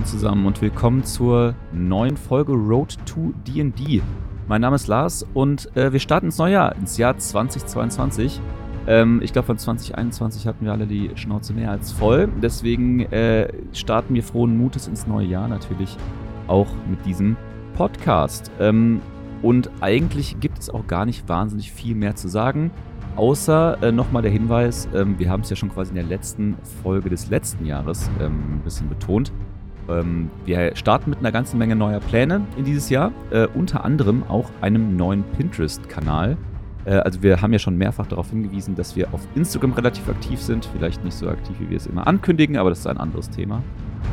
Moin zusammen und willkommen zur neuen Folge Road to D&D. Mein Name ist Lars und äh, wir starten ins neue Jahr, ins Jahr 2022. Ähm, ich glaube, von 2021 hatten wir alle die Schnauze mehr als voll. Deswegen äh, starten wir frohen Mutes ins neue Jahr natürlich auch mit diesem Podcast. Ähm, und eigentlich gibt es auch gar nicht wahnsinnig viel mehr zu sagen. Außer äh, nochmal der Hinweis, ähm, wir haben es ja schon quasi in der letzten Folge des letzten Jahres ähm, ein bisschen betont. Ähm, wir starten mit einer ganzen Menge neuer Pläne in dieses Jahr, äh, unter anderem auch einem neuen Pinterest-Kanal. Äh, also wir haben ja schon mehrfach darauf hingewiesen, dass wir auf Instagram relativ aktiv sind, vielleicht nicht so aktiv, wie wir es immer ankündigen, aber das ist ein anderes Thema.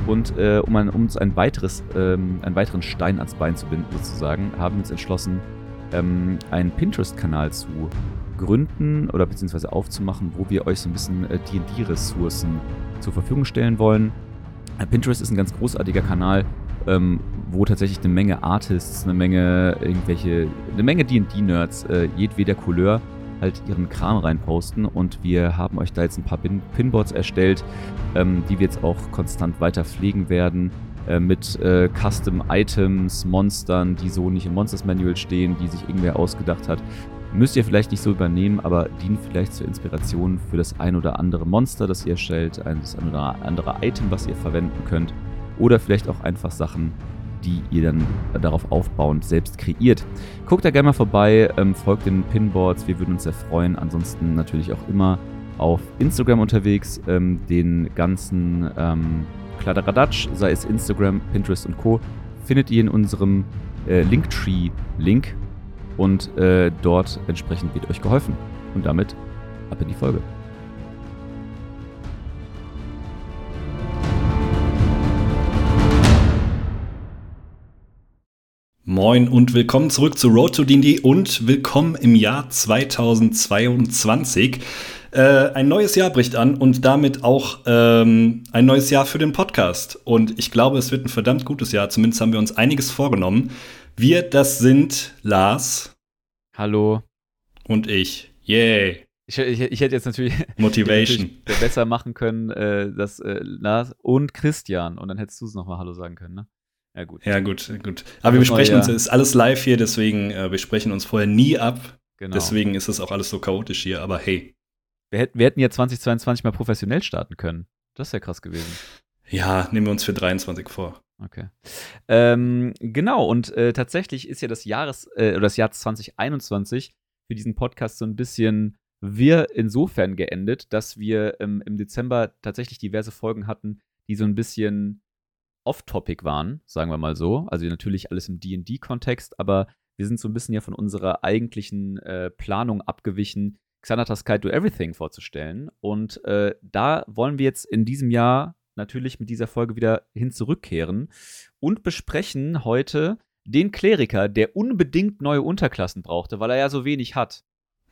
Und äh, um, ein, um, uns ein weiteres, ähm, einen weiteren Stein ans Bein zu binden, sozusagen, haben wir uns entschlossen, ähm, einen Pinterest-Kanal zu gründen oder beziehungsweise aufzumachen, wo wir euch so ein bisschen äh, DD-Ressourcen zur Verfügung stellen wollen. Pinterest ist ein ganz großartiger Kanal, ähm, wo tatsächlich eine Menge Artists, eine Menge irgendwelche, eine Menge D&D-Nerds äh, jedweder Couleur halt ihren Kram reinposten und wir haben euch da jetzt ein paar Pin Pinboards erstellt, ähm, die wir jetzt auch konstant weiter pflegen werden äh, mit äh, Custom Items, Monstern, die so nicht im Monsters Manual stehen, die sich irgendwer ausgedacht hat. Müsst ihr vielleicht nicht so übernehmen, aber dienen vielleicht zur Inspiration für das ein oder andere Monster, das ihr erstellt, das ein oder andere Item, was ihr verwenden könnt. Oder vielleicht auch einfach Sachen, die ihr dann darauf aufbauend selbst kreiert. Guckt da gerne mal vorbei, ähm, folgt den Pinboards, wir würden uns sehr freuen. Ansonsten natürlich auch immer auf Instagram unterwegs, ähm, den ganzen ähm, Kladderadatsch, sei es Instagram, Pinterest und Co., findet ihr in unserem äh, Linktree-Link und äh, dort entsprechend wird euch geholfen. Und damit ab in die Folge. Moin und willkommen zurück zu Road to D&D und willkommen im Jahr 2022. Äh, ein neues Jahr bricht an und damit auch ähm, ein neues Jahr für den Podcast. Und ich glaube, es wird ein verdammt gutes Jahr. Zumindest haben wir uns einiges vorgenommen. Wir, das sind Lars. Hallo. Und ich. Yay. Ich, ich, ich, hätte jetzt natürlich, Motivation. natürlich besser machen können, äh, dass äh, Lars und Christian und dann hättest du es nochmal Hallo sagen können, ne? Ja, gut. Ja, gut, gut. Aber wir besprechen uns, es ist alles live hier, deswegen, äh, wir sprechen uns vorher nie ab. Genau. Deswegen ist es auch alles so chaotisch hier, aber hey. Wir hätten, wir hätten ja 2022 mal professionell starten können. Das wäre krass gewesen. Ja, nehmen wir uns für 23 vor. Okay. Ähm, genau, und äh, tatsächlich ist ja das Jahres, äh, oder das Jahr 2021 für diesen Podcast so ein bisschen wir insofern geendet, dass wir ähm, im Dezember tatsächlich diverse Folgen hatten, die so ein bisschen off-topic waren, sagen wir mal so. Also natürlich alles im DD-Kontext, aber wir sind so ein bisschen ja von unserer eigentlichen äh, Planung abgewichen, Xanatas Guide to Everything vorzustellen. Und äh, da wollen wir jetzt in diesem Jahr natürlich mit dieser Folge wieder hin zurückkehren und besprechen heute den Kleriker, der unbedingt neue Unterklassen brauchte, weil er ja so wenig hat.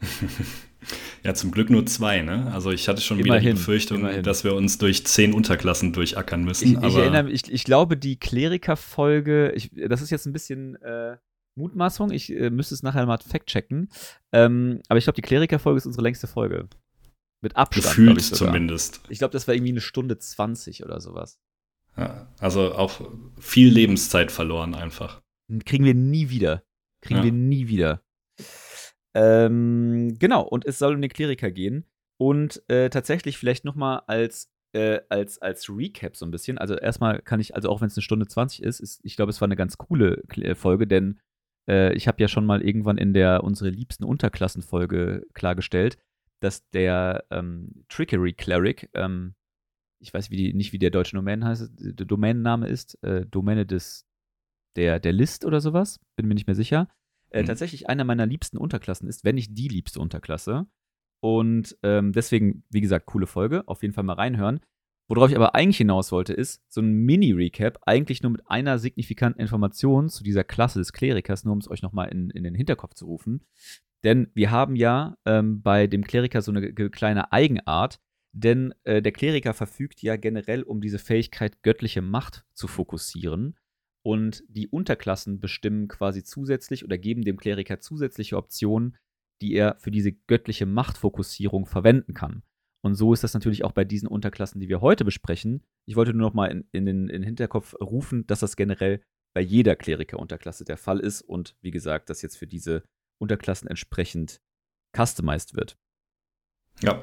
ja, zum Glück nur zwei, ne? Also ich hatte schon immerhin, wieder die Befürchtung, immerhin. dass wir uns durch zehn Unterklassen durchackern müssen. Ich, ich erinnere mich, ich, ich, glaube, die Kleriker-Folge, das ist jetzt ein bisschen äh, Mutmaßung, ich äh, müsste es nachher mal fact-checken. Ähm, aber ich glaube, die Kleriker-Folge ist unsere längste Folge. Mit Abstand. Gefühlt ich zumindest. Ich glaube, das war irgendwie eine Stunde 20 oder sowas. Ja, also auch viel Lebenszeit verloren einfach. Kriegen wir nie wieder. Kriegen ja. wir nie wieder. Ähm, genau, und es soll um den Kleriker gehen. Und äh, tatsächlich vielleicht noch mal als, äh, als, als Recap so ein bisschen. Also erstmal kann ich, also auch wenn es eine Stunde 20 ist, ist ich glaube, es war eine ganz coole äh, Folge, denn äh, ich habe ja schon mal irgendwann in der unsere liebsten Unterklassenfolge klargestellt, dass der ähm, Trickery Cleric, ähm, ich weiß wie die, nicht, wie der deutsche Domain heißt, der Domänenname ist, äh, Domäne des, der, der List oder sowas, bin mir nicht mehr sicher, äh, mhm. tatsächlich einer meiner liebsten Unterklassen ist, wenn nicht die liebste Unterklasse. Und ähm, deswegen, wie gesagt, coole Folge, auf jeden Fall mal reinhören. Worauf ich aber eigentlich hinaus wollte, ist so ein Mini-Recap, eigentlich nur mit einer signifikanten Information zu dieser Klasse des Klerikers, nur um es euch nochmal in, in den Hinterkopf zu rufen. Denn wir haben ja ähm, bei dem Kleriker so eine kleine Eigenart, denn äh, der Kleriker verfügt ja generell um diese Fähigkeit, göttliche Macht zu fokussieren. Und die Unterklassen bestimmen quasi zusätzlich oder geben dem Kleriker zusätzliche Optionen, die er für diese göttliche Machtfokussierung verwenden kann. Und so ist das natürlich auch bei diesen Unterklassen, die wir heute besprechen. Ich wollte nur noch mal in, in, den, in den Hinterkopf rufen, dass das generell bei jeder Kleriker-Unterklasse der Fall ist und wie gesagt, dass jetzt für diese Unterklassen entsprechend customized wird. Ja.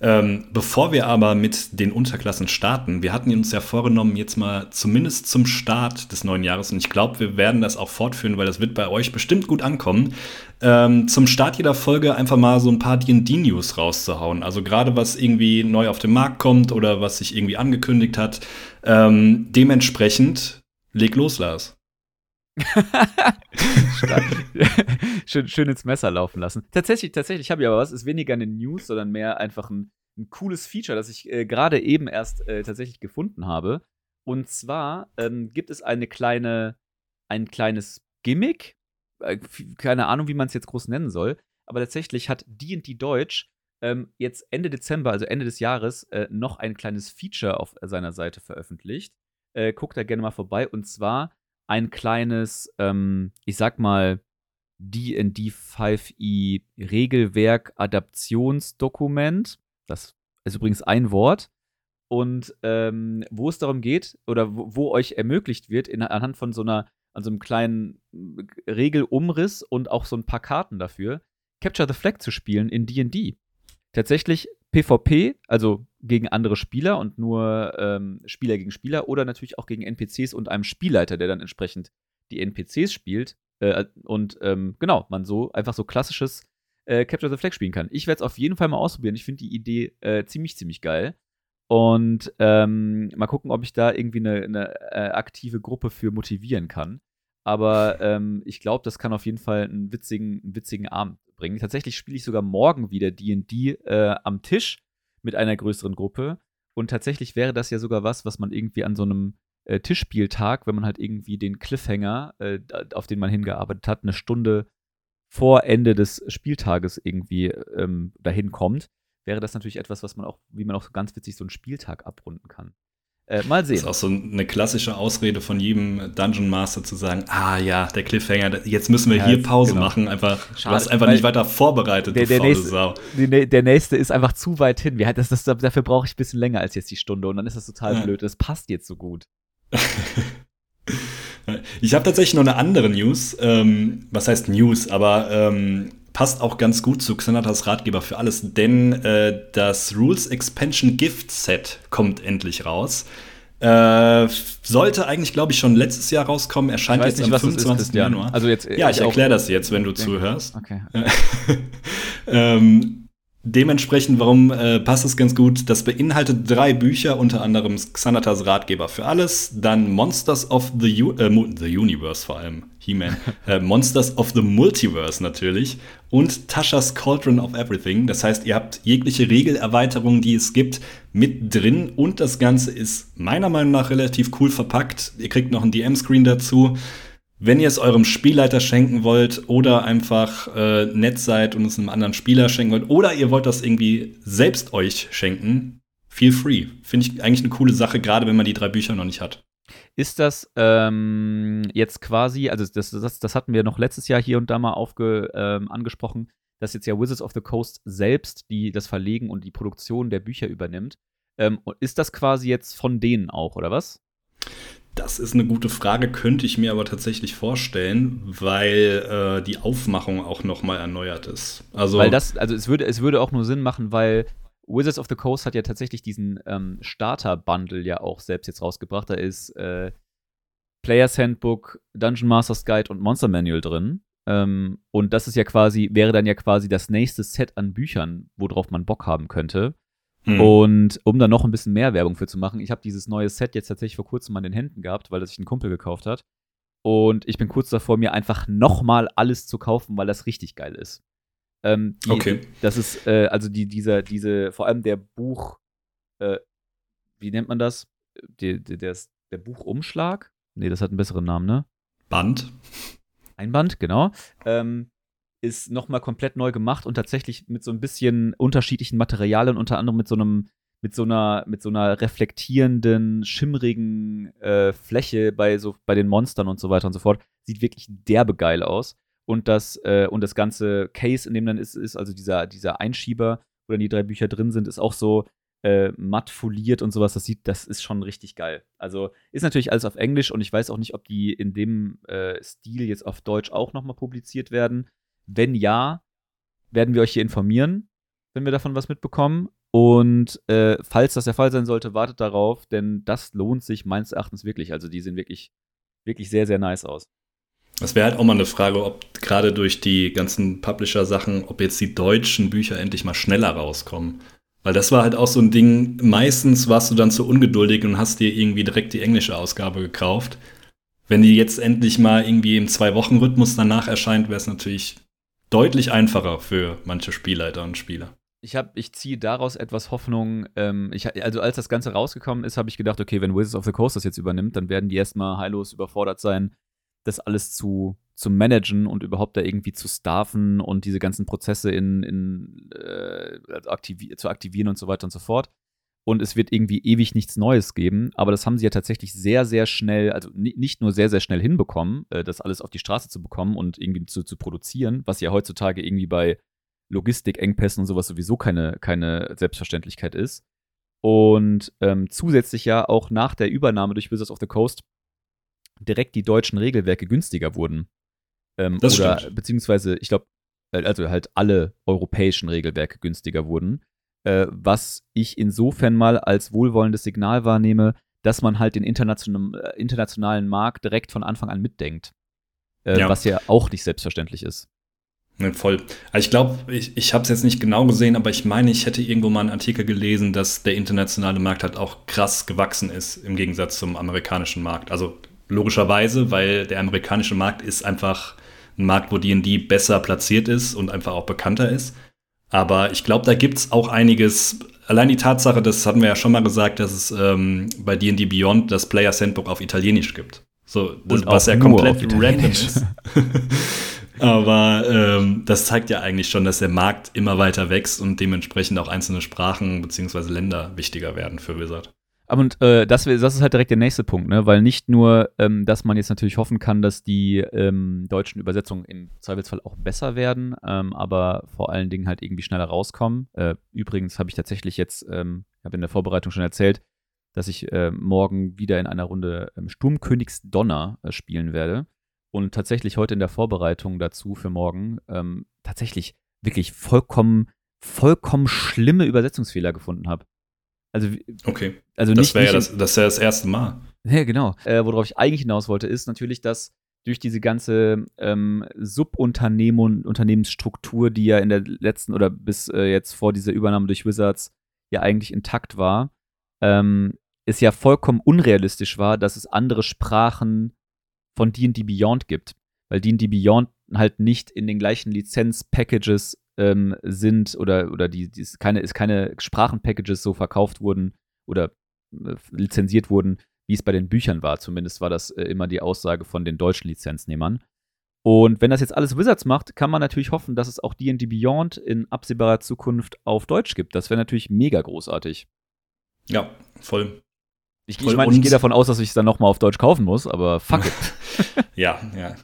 Ähm, bevor wir aber mit den Unterklassen starten, wir hatten uns ja vorgenommen, jetzt mal zumindest zum Start des neuen Jahres, und ich glaube, wir werden das auch fortführen, weil das wird bei euch bestimmt gut ankommen, ähm, zum Start jeder Folge einfach mal so ein paar DD-News rauszuhauen. Also gerade was irgendwie neu auf den Markt kommt oder was sich irgendwie angekündigt hat. Ähm, dementsprechend, leg los, Lars. schön, schön ins Messer laufen lassen. Tatsächlich, tatsächlich habe ich aber was, ist weniger eine News, sondern mehr einfach ein, ein cooles Feature, das ich äh, gerade eben erst äh, tatsächlich gefunden habe. Und zwar ähm, gibt es eine kleine, ein kleines Gimmick, äh, keine Ahnung, wie man es jetzt groß nennen soll, aber tatsächlich hat D&D Deutsch ähm, jetzt Ende Dezember, also Ende des Jahres, äh, noch ein kleines Feature auf seiner Seite veröffentlicht. Äh, guckt da gerne mal vorbei. Und zwar ein kleines, ähm, ich sag mal, D&D 5e Regelwerk Adaptionsdokument. Das ist übrigens ein Wort. Und ähm, wo es darum geht, oder wo, wo euch ermöglicht wird, in, anhand von so einer, an so einem kleinen äh, Regelumriss und auch so ein paar Karten dafür, Capture the Flag zu spielen in D&D. Tatsächlich PvP, also gegen andere Spieler und nur ähm, Spieler gegen Spieler oder natürlich auch gegen NPCs und einem Spielleiter, der dann entsprechend die NPCs spielt. Äh, und ähm, genau, man so einfach so klassisches äh, Capture the Flag spielen kann. Ich werde es auf jeden Fall mal ausprobieren. Ich finde die Idee äh, ziemlich, ziemlich geil. Und ähm, mal gucken, ob ich da irgendwie eine, eine äh, aktive Gruppe für motivieren kann. Aber ähm, ich glaube, das kann auf jeden Fall einen witzigen, einen witzigen Abend bringen. Tatsächlich spiele ich sogar morgen wieder DD äh, am Tisch mit einer größeren Gruppe. Und tatsächlich wäre das ja sogar was, was man irgendwie an so einem äh, Tischspieltag, wenn man halt irgendwie den Cliffhanger, äh, auf den man hingearbeitet hat, eine Stunde vor Ende des Spieltages irgendwie ähm, dahin kommt, wäre das natürlich etwas, was man auch, wie man auch ganz witzig so einen Spieltag abrunden kann. Äh, mal sehen. Das ist auch so eine klassische Ausrede von jedem Dungeon Master zu sagen, ah ja, der Cliffhanger, jetzt müssen wir ja, hier Pause genau. machen. Einfach, Schade, du hast einfach nicht weiter vorbereitet, der, der nächste, Sau. Der nächste ist einfach zu weit hin. Das, das, dafür brauche ich ein bisschen länger als jetzt die Stunde und dann ist das total ja. blöd. Das passt jetzt so gut. ich habe tatsächlich noch eine andere News. Ähm, was heißt News? Aber ähm, passt auch ganz gut zu Xanatas Ratgeber für alles, denn äh, das Rules Expansion Gift Set kommt endlich raus. Äh, sollte eigentlich, glaube ich, schon letztes Jahr rauskommen. Erscheint jetzt nicht, am 25. Ist, Januar. Also jetzt, ja, ich erkläre das jetzt, wenn du zuhörst. Okay. okay. ähm, Dementsprechend, warum äh, passt es ganz gut? Das beinhaltet drei Bücher, unter anderem Xanatas Ratgeber für alles, dann Monsters of the, U äh, the Universe vor allem, He-Man, äh, Monsters of the Multiverse natürlich und Tasha's Cauldron of Everything. Das heißt, ihr habt jegliche Regelerweiterung, die es gibt, mit drin und das Ganze ist meiner Meinung nach relativ cool verpackt. Ihr kriegt noch einen DM-Screen dazu. Wenn ihr es eurem Spielleiter schenken wollt oder einfach äh, nett seid und es einem anderen Spieler schenken wollt oder ihr wollt das irgendwie selbst euch schenken, feel free. Finde ich eigentlich eine coole Sache, gerade wenn man die drei Bücher noch nicht hat. Ist das ähm, jetzt quasi, also das, das, das hatten wir noch letztes Jahr hier und da mal aufge, ähm, angesprochen, dass jetzt ja Wizards of the Coast selbst die, das Verlegen und die Produktion der Bücher übernimmt. Ähm, ist das quasi jetzt von denen auch, oder was? Das ist eine gute Frage, könnte ich mir aber tatsächlich vorstellen, weil äh, die Aufmachung auch noch mal erneuert ist. Also weil das, also es würde, es würde auch nur Sinn machen, weil Wizards of the Coast hat ja tatsächlich diesen ähm, Starter-Bundle ja auch selbst jetzt rausgebracht. Da ist äh, Players Handbook, Dungeon Masters Guide und Monster Manual drin. Ähm, und das ist ja quasi, wäre dann ja quasi das nächste Set an Büchern, worauf man Bock haben könnte. Mhm. Und um da noch ein bisschen mehr Werbung für zu machen, ich habe dieses neue Set jetzt tatsächlich vor kurzem an den Händen gehabt, weil das sich ein Kumpel gekauft hat. Und ich bin kurz davor, mir einfach nochmal alles zu kaufen, weil das richtig geil ist. Ähm, die, okay. Das ist, äh, also die, dieser, diese, vor allem der Buch, äh, wie nennt man das? Der, der, der, der Buchumschlag? Nee, das hat einen besseren Namen, ne? Band. Ein Band, genau. Ähm, ist nochmal komplett neu gemacht und tatsächlich mit so ein bisschen unterschiedlichen Materialien, unter anderem mit so einem, mit so einer, mit so einer reflektierenden, schimmrigen äh, Fläche bei so, bei den Monstern und so weiter und so fort. Sieht wirklich derbe geil aus. Und das, äh, und das ganze Case, in dem dann ist, ist also dieser, dieser Einschieber, wo dann die drei Bücher drin sind, ist auch so äh, matt foliert und sowas. Das sieht, das ist schon richtig geil. Also ist natürlich alles auf Englisch und ich weiß auch nicht, ob die in dem äh, Stil jetzt auf Deutsch auch nochmal publiziert werden. Wenn ja, werden wir euch hier informieren, wenn wir davon was mitbekommen. Und äh, falls das der Fall sein sollte, wartet darauf, denn das lohnt sich meines Erachtens wirklich. Also die sehen wirklich, wirklich sehr, sehr nice aus. Das wäre halt auch mal eine Frage, ob gerade durch die ganzen Publisher-Sachen, ob jetzt die deutschen Bücher endlich mal schneller rauskommen. Weil das war halt auch so ein Ding, meistens warst du dann zu ungeduldig und hast dir irgendwie direkt die englische Ausgabe gekauft. Wenn die jetzt endlich mal irgendwie im Zwei-Wochen-Rhythmus danach erscheint, wäre es natürlich deutlich einfacher für manche Spielleiter und Spieler. Ich, ich ziehe daraus etwas Hoffnung. Ähm, ich, also als das Ganze rausgekommen ist, habe ich gedacht, okay, wenn Wizards of the Coast das jetzt übernimmt, dann werden die erstmal heillos überfordert sein, das alles zu, zu managen und überhaupt da irgendwie zu staffen und diese ganzen Prozesse in, in äh, aktivi zu aktivieren und so weiter und so fort. Und es wird irgendwie ewig nichts Neues geben. Aber das haben sie ja tatsächlich sehr, sehr schnell, also nicht nur sehr, sehr schnell hinbekommen, äh, das alles auf die Straße zu bekommen und irgendwie zu, zu produzieren, was ja heutzutage irgendwie bei Logistikengpässen und sowas sowieso keine, keine Selbstverständlichkeit ist. Und ähm, zusätzlich ja auch nach der Übernahme durch Wizards of the Coast direkt die deutschen Regelwerke günstiger wurden. Ähm, das oder stimmt. beziehungsweise, ich glaube, äh, also halt alle europäischen Regelwerke günstiger wurden. Äh, was ich insofern mal als wohlwollendes Signal wahrnehme, dass man halt den internationalen, äh, internationalen Markt direkt von Anfang an mitdenkt. Äh, Ja. Was ja auch nicht selbstverständlich ist. Ne, voll. Also ich glaube, ich, ich habe es jetzt nicht genau gesehen, aber ich meine, ich hätte irgendwo mal einen Artikel gelesen, dass der internationale Markt halt auch krass gewachsen ist im Gegensatz zum amerikanischen Markt. Also logischerweise, weil der amerikanische Markt ist einfach ein Markt, wo D&D besser platziert ist und einfach auch bekannter ist. Aber ich glaube, da gibt es auch einiges. Allein die Tatsache, das hatten wir ja schon mal gesagt, dass es ähm, bei D&D Beyond das Player Sandbook auf Italienisch gibt. So, das, was ja komplett random ist. Aber ähm, das zeigt ja eigentlich schon, dass der Markt immer weiter wächst und dementsprechend auch einzelne Sprachen bzw. Länder wichtiger werden für Wizard. Aber und äh, das, das ist halt direkt der nächste Punkt, ne? Weil nicht nur, ähm, dass man jetzt natürlich hoffen kann, dass die ähm, deutschen Übersetzungen im Zweifelsfall auch besser werden, ähm, aber vor allen Dingen halt irgendwie schneller rauskommen. Äh, übrigens habe ich tatsächlich jetzt, ähm, habe in der Vorbereitung schon erzählt, dass ich äh, morgen wieder in einer Runde ähm, Sturmkönigs Donner äh, spielen werde. Und tatsächlich heute in der Vorbereitung dazu für morgen ähm, tatsächlich wirklich vollkommen, vollkommen schlimme Übersetzungsfehler gefunden habe. Also, Okay. also Das nicht, wäre ja das, das, wär das erste Mal. ja, genau. Äh, worauf ich eigentlich hinaus wollte, ist natürlich, dass durch diese ganze ähm, Subunternehmen Unternehmensstruktur, die ja in der letzten oder bis äh, jetzt vor dieser Übernahme durch Wizards ja eigentlich intakt war, ähm, es ja vollkommen unrealistisch war, dass es andere Sprachen von D&D Beyond gibt. Weil D&D Beyond halt nicht in den gleichen Lizenz-Packages ähm, sind oder, oder die, die ist keine, ist keine Sprachen-Packages so verkauft wurden oder äh, lizenziert wurden, wie es bei den Büchern war. Zumindest war das äh, immer die Aussage von den deutschen Lizenznehmern. Und wenn das jetzt alles Wizards macht, kann man natürlich hoffen, dass es auch D&D Beyond in absehbarer Zukunft auf Deutsch gibt. Das wäre natürlich mega großartig. Ja, voll. Ich, Voll ich meine, ich gehe davon aus, dass ich es dann nochmal auf Deutsch kaufen muss, aber fuck it. Ja, ja.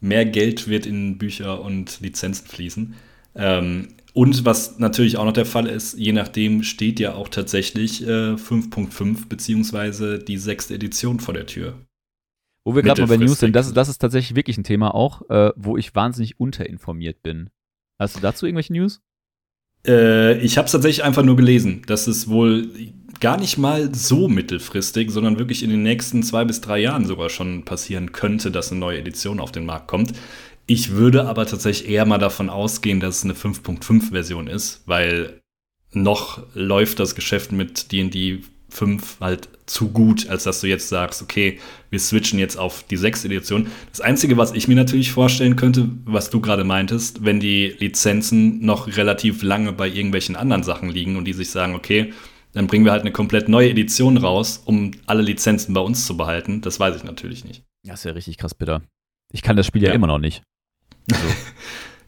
Mehr Geld wird in Bücher und Lizenzen fließen. Ähm, und was natürlich auch noch der Fall ist, je nachdem steht ja auch tatsächlich äh, 5.5 beziehungsweise die sechste Edition vor der Tür. Wo wir gerade mal bei News sind, das, das ist tatsächlich wirklich ein Thema auch, äh, wo ich wahnsinnig unterinformiert bin. Hast du dazu irgendwelche News? Äh, ich habe es tatsächlich einfach nur gelesen, dass es wohl gar nicht mal so mittelfristig, sondern wirklich in den nächsten zwei bis drei Jahren sogar schon passieren könnte, dass eine neue Edition auf den Markt kommt. Ich würde aber tatsächlich eher mal davon ausgehen, dass es eine 5.5-Version ist, weil noch läuft das Geschäft mit D&D 5 halt zu gut, als dass du jetzt sagst, okay, wir switchen jetzt auf die 6. Edition. Das Einzige, was ich mir natürlich vorstellen könnte, was du gerade meintest, wenn die Lizenzen noch relativ lange bei irgendwelchen anderen Sachen liegen und die sich sagen, okay, dann bringen wir halt eine komplett neue Edition raus, um alle Lizenzen bei uns zu behalten. Das weiß ich natürlich nicht. Das ist ja richtig krass bitter. Ich kann das Spiel ja, Ja. immer noch nicht.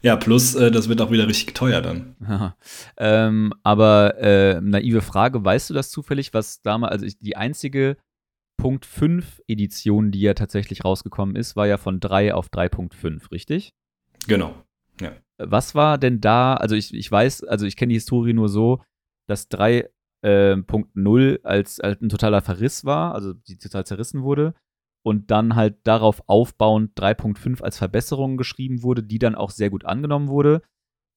Ja, plus, äh, das wird auch wieder richtig teuer dann. Ähm, aber äh, naive Frage, weißt du das zufällig, was damals, also ich, die einzige Punkt 5 Edition, die ja tatsächlich rausgekommen ist, war ja von 3 auf 3.5, richtig? Genau. Ja. Was war denn da, also ich, ich weiß, also ich kenne die Historie nur so, dass 3.0 äh, als, als ein totaler Verriss war, also die total zerrissen wurde und dann halt darauf aufbauend 3.5 als Verbesserung geschrieben wurde, die dann auch sehr gut angenommen wurde.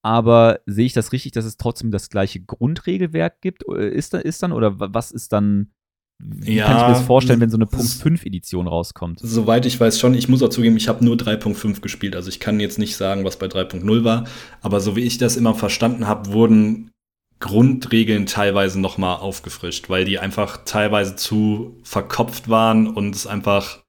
Aber sehe ich das richtig, dass es trotzdem das gleiche Grundregelwerk gibt? Äh, ist, da, ist dann oder was ist dann wie ja, kann ich mir das vorstellen, wenn so eine Punkt 5 Edition rauskommt? Soweit ich weiß schon. Ich muss auch zugeben, ich habe nur 3.5 gespielt. Also ich kann jetzt nicht sagen, was bei 3.0 war. Aber so wie ich das immer verstanden habe, wurden Grundregeln teilweise noch mal aufgefrischt, weil die einfach teilweise zu verkopft waren und es einfach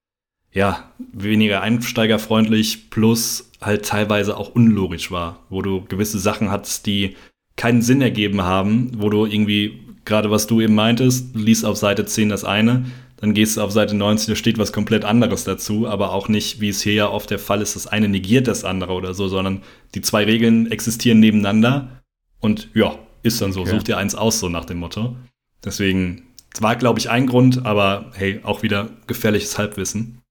ja weniger einsteigerfreundlich plus halt teilweise auch unlogisch war, wo du gewisse Sachen hattest, die keinen Sinn ergeben haben, wo du irgendwie gerade was du eben meintest, liest auf Seite 10 das eine, dann gehst du auf Seite 19, da steht was komplett anderes dazu, aber auch nicht, wie es hier ja oft der Fall ist, das eine negiert das andere oder so, sondern die zwei Regeln existieren nebeneinander und ja, ist dann so, okay. such dir eins aus, so nach dem Motto. Deswegen, es war, glaube ich, ein Grund, aber hey, auch wieder gefährliches Halbwissen.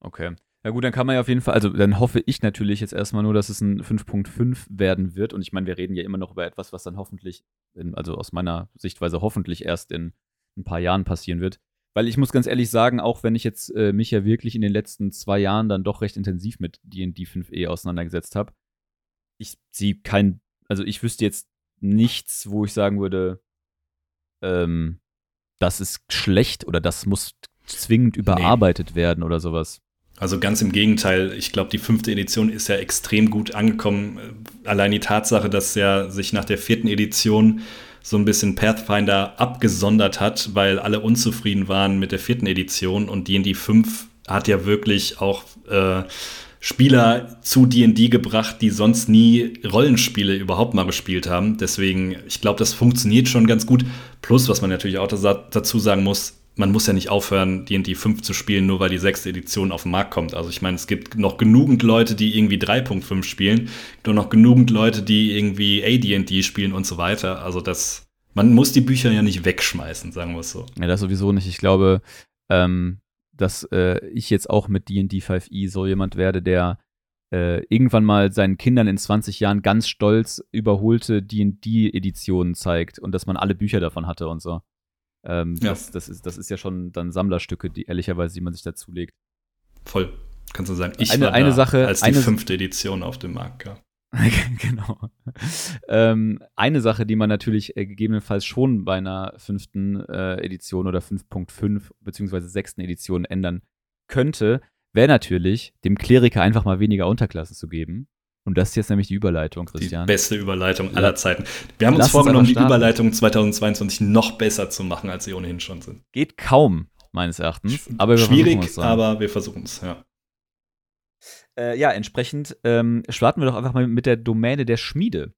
Okay. Ja gut, dann kann man ja auf jeden Fall, also dann hoffe ich natürlich jetzt erstmal nur, dass es ein 5.5 werden wird. Und ich meine, wir reden ja immer noch über etwas, was dann hoffentlich, in, also aus meiner Sichtweise hoffentlich erst in ein paar Jahren passieren wird. Weil ich muss ganz ehrlich sagen, auch wenn ich jetzt äh, mich ja wirklich in den letzten zwei Jahren dann doch recht intensiv mit D&D 5e auseinandergesetzt habe, ich sehe kein, also ich wüsste jetzt nichts, wo ich sagen würde, ähm, das ist schlecht oder das muss zwingend überarbeitet nee. werden oder sowas. Also ganz im Gegenteil, ich glaube, die fünfte Edition ist ja extrem gut angekommen. Allein die Tatsache, dass er sich nach der vierten Edition so ein bisschen Pathfinder abgesondert hat, weil alle unzufrieden waren mit der vierten Edition und D&D 5 hat ja wirklich auch äh, Spieler zu D&D gebracht, die sonst nie Rollenspiele überhaupt mal gespielt haben. Deswegen, ich glaube, das funktioniert schon ganz gut. Plus, was man natürlich auch dazu sagen muss, man muss ja nicht aufhören, D&D 5 zu spielen, nur weil die sechste Edition auf den Markt kommt. Also ich meine, es gibt noch genügend Leute, die irgendwie 3.5 spielen, es gibt auch noch genügend Leute, die irgendwie AD&D spielen und so weiter. Also das, man muss die Bücher ja nicht wegschmeißen, sagen wir es so. Ja, das sowieso nicht. Ich glaube, ähm, dass äh, ich jetzt auch mit D&D 5e so jemand werde, der äh, irgendwann mal seinen Kindern in 20 Jahren ganz stolz überholte D&D-Editionen zeigt und dass man alle Bücher davon hatte und so. Ähm, ja. das, das, ist, das ist ja schon dann Sammlerstücke, die ehrlicherweise, die man sich dazulegt. Voll. Kannst du sagen, ich eine, war eine Sache, als die eine, fünfte Edition auf dem Markt ja. genau. Ähm, eine Sache, die man natürlich äh, gegebenenfalls schon bei einer fünften äh, Edition oder 5.5 beziehungsweise sechsten Edition ändern könnte, wäre natürlich, dem Kleriker einfach mal weniger Unterklassen zu geben. Und das ist jetzt nämlich die Überleitung, Christian. Die beste Überleitung aller Zeiten. Wir haben uns Lass vorgenommen, uns die Überleitung 2022 noch besser zu machen, als sie ohnehin schon sind. Geht kaum, meines Erachtens. Aber Schwierig, aber wir versuchen es, ja. Äh, ja, entsprechend ähm, starten wir doch einfach mal mit der Domäne der Schmiede.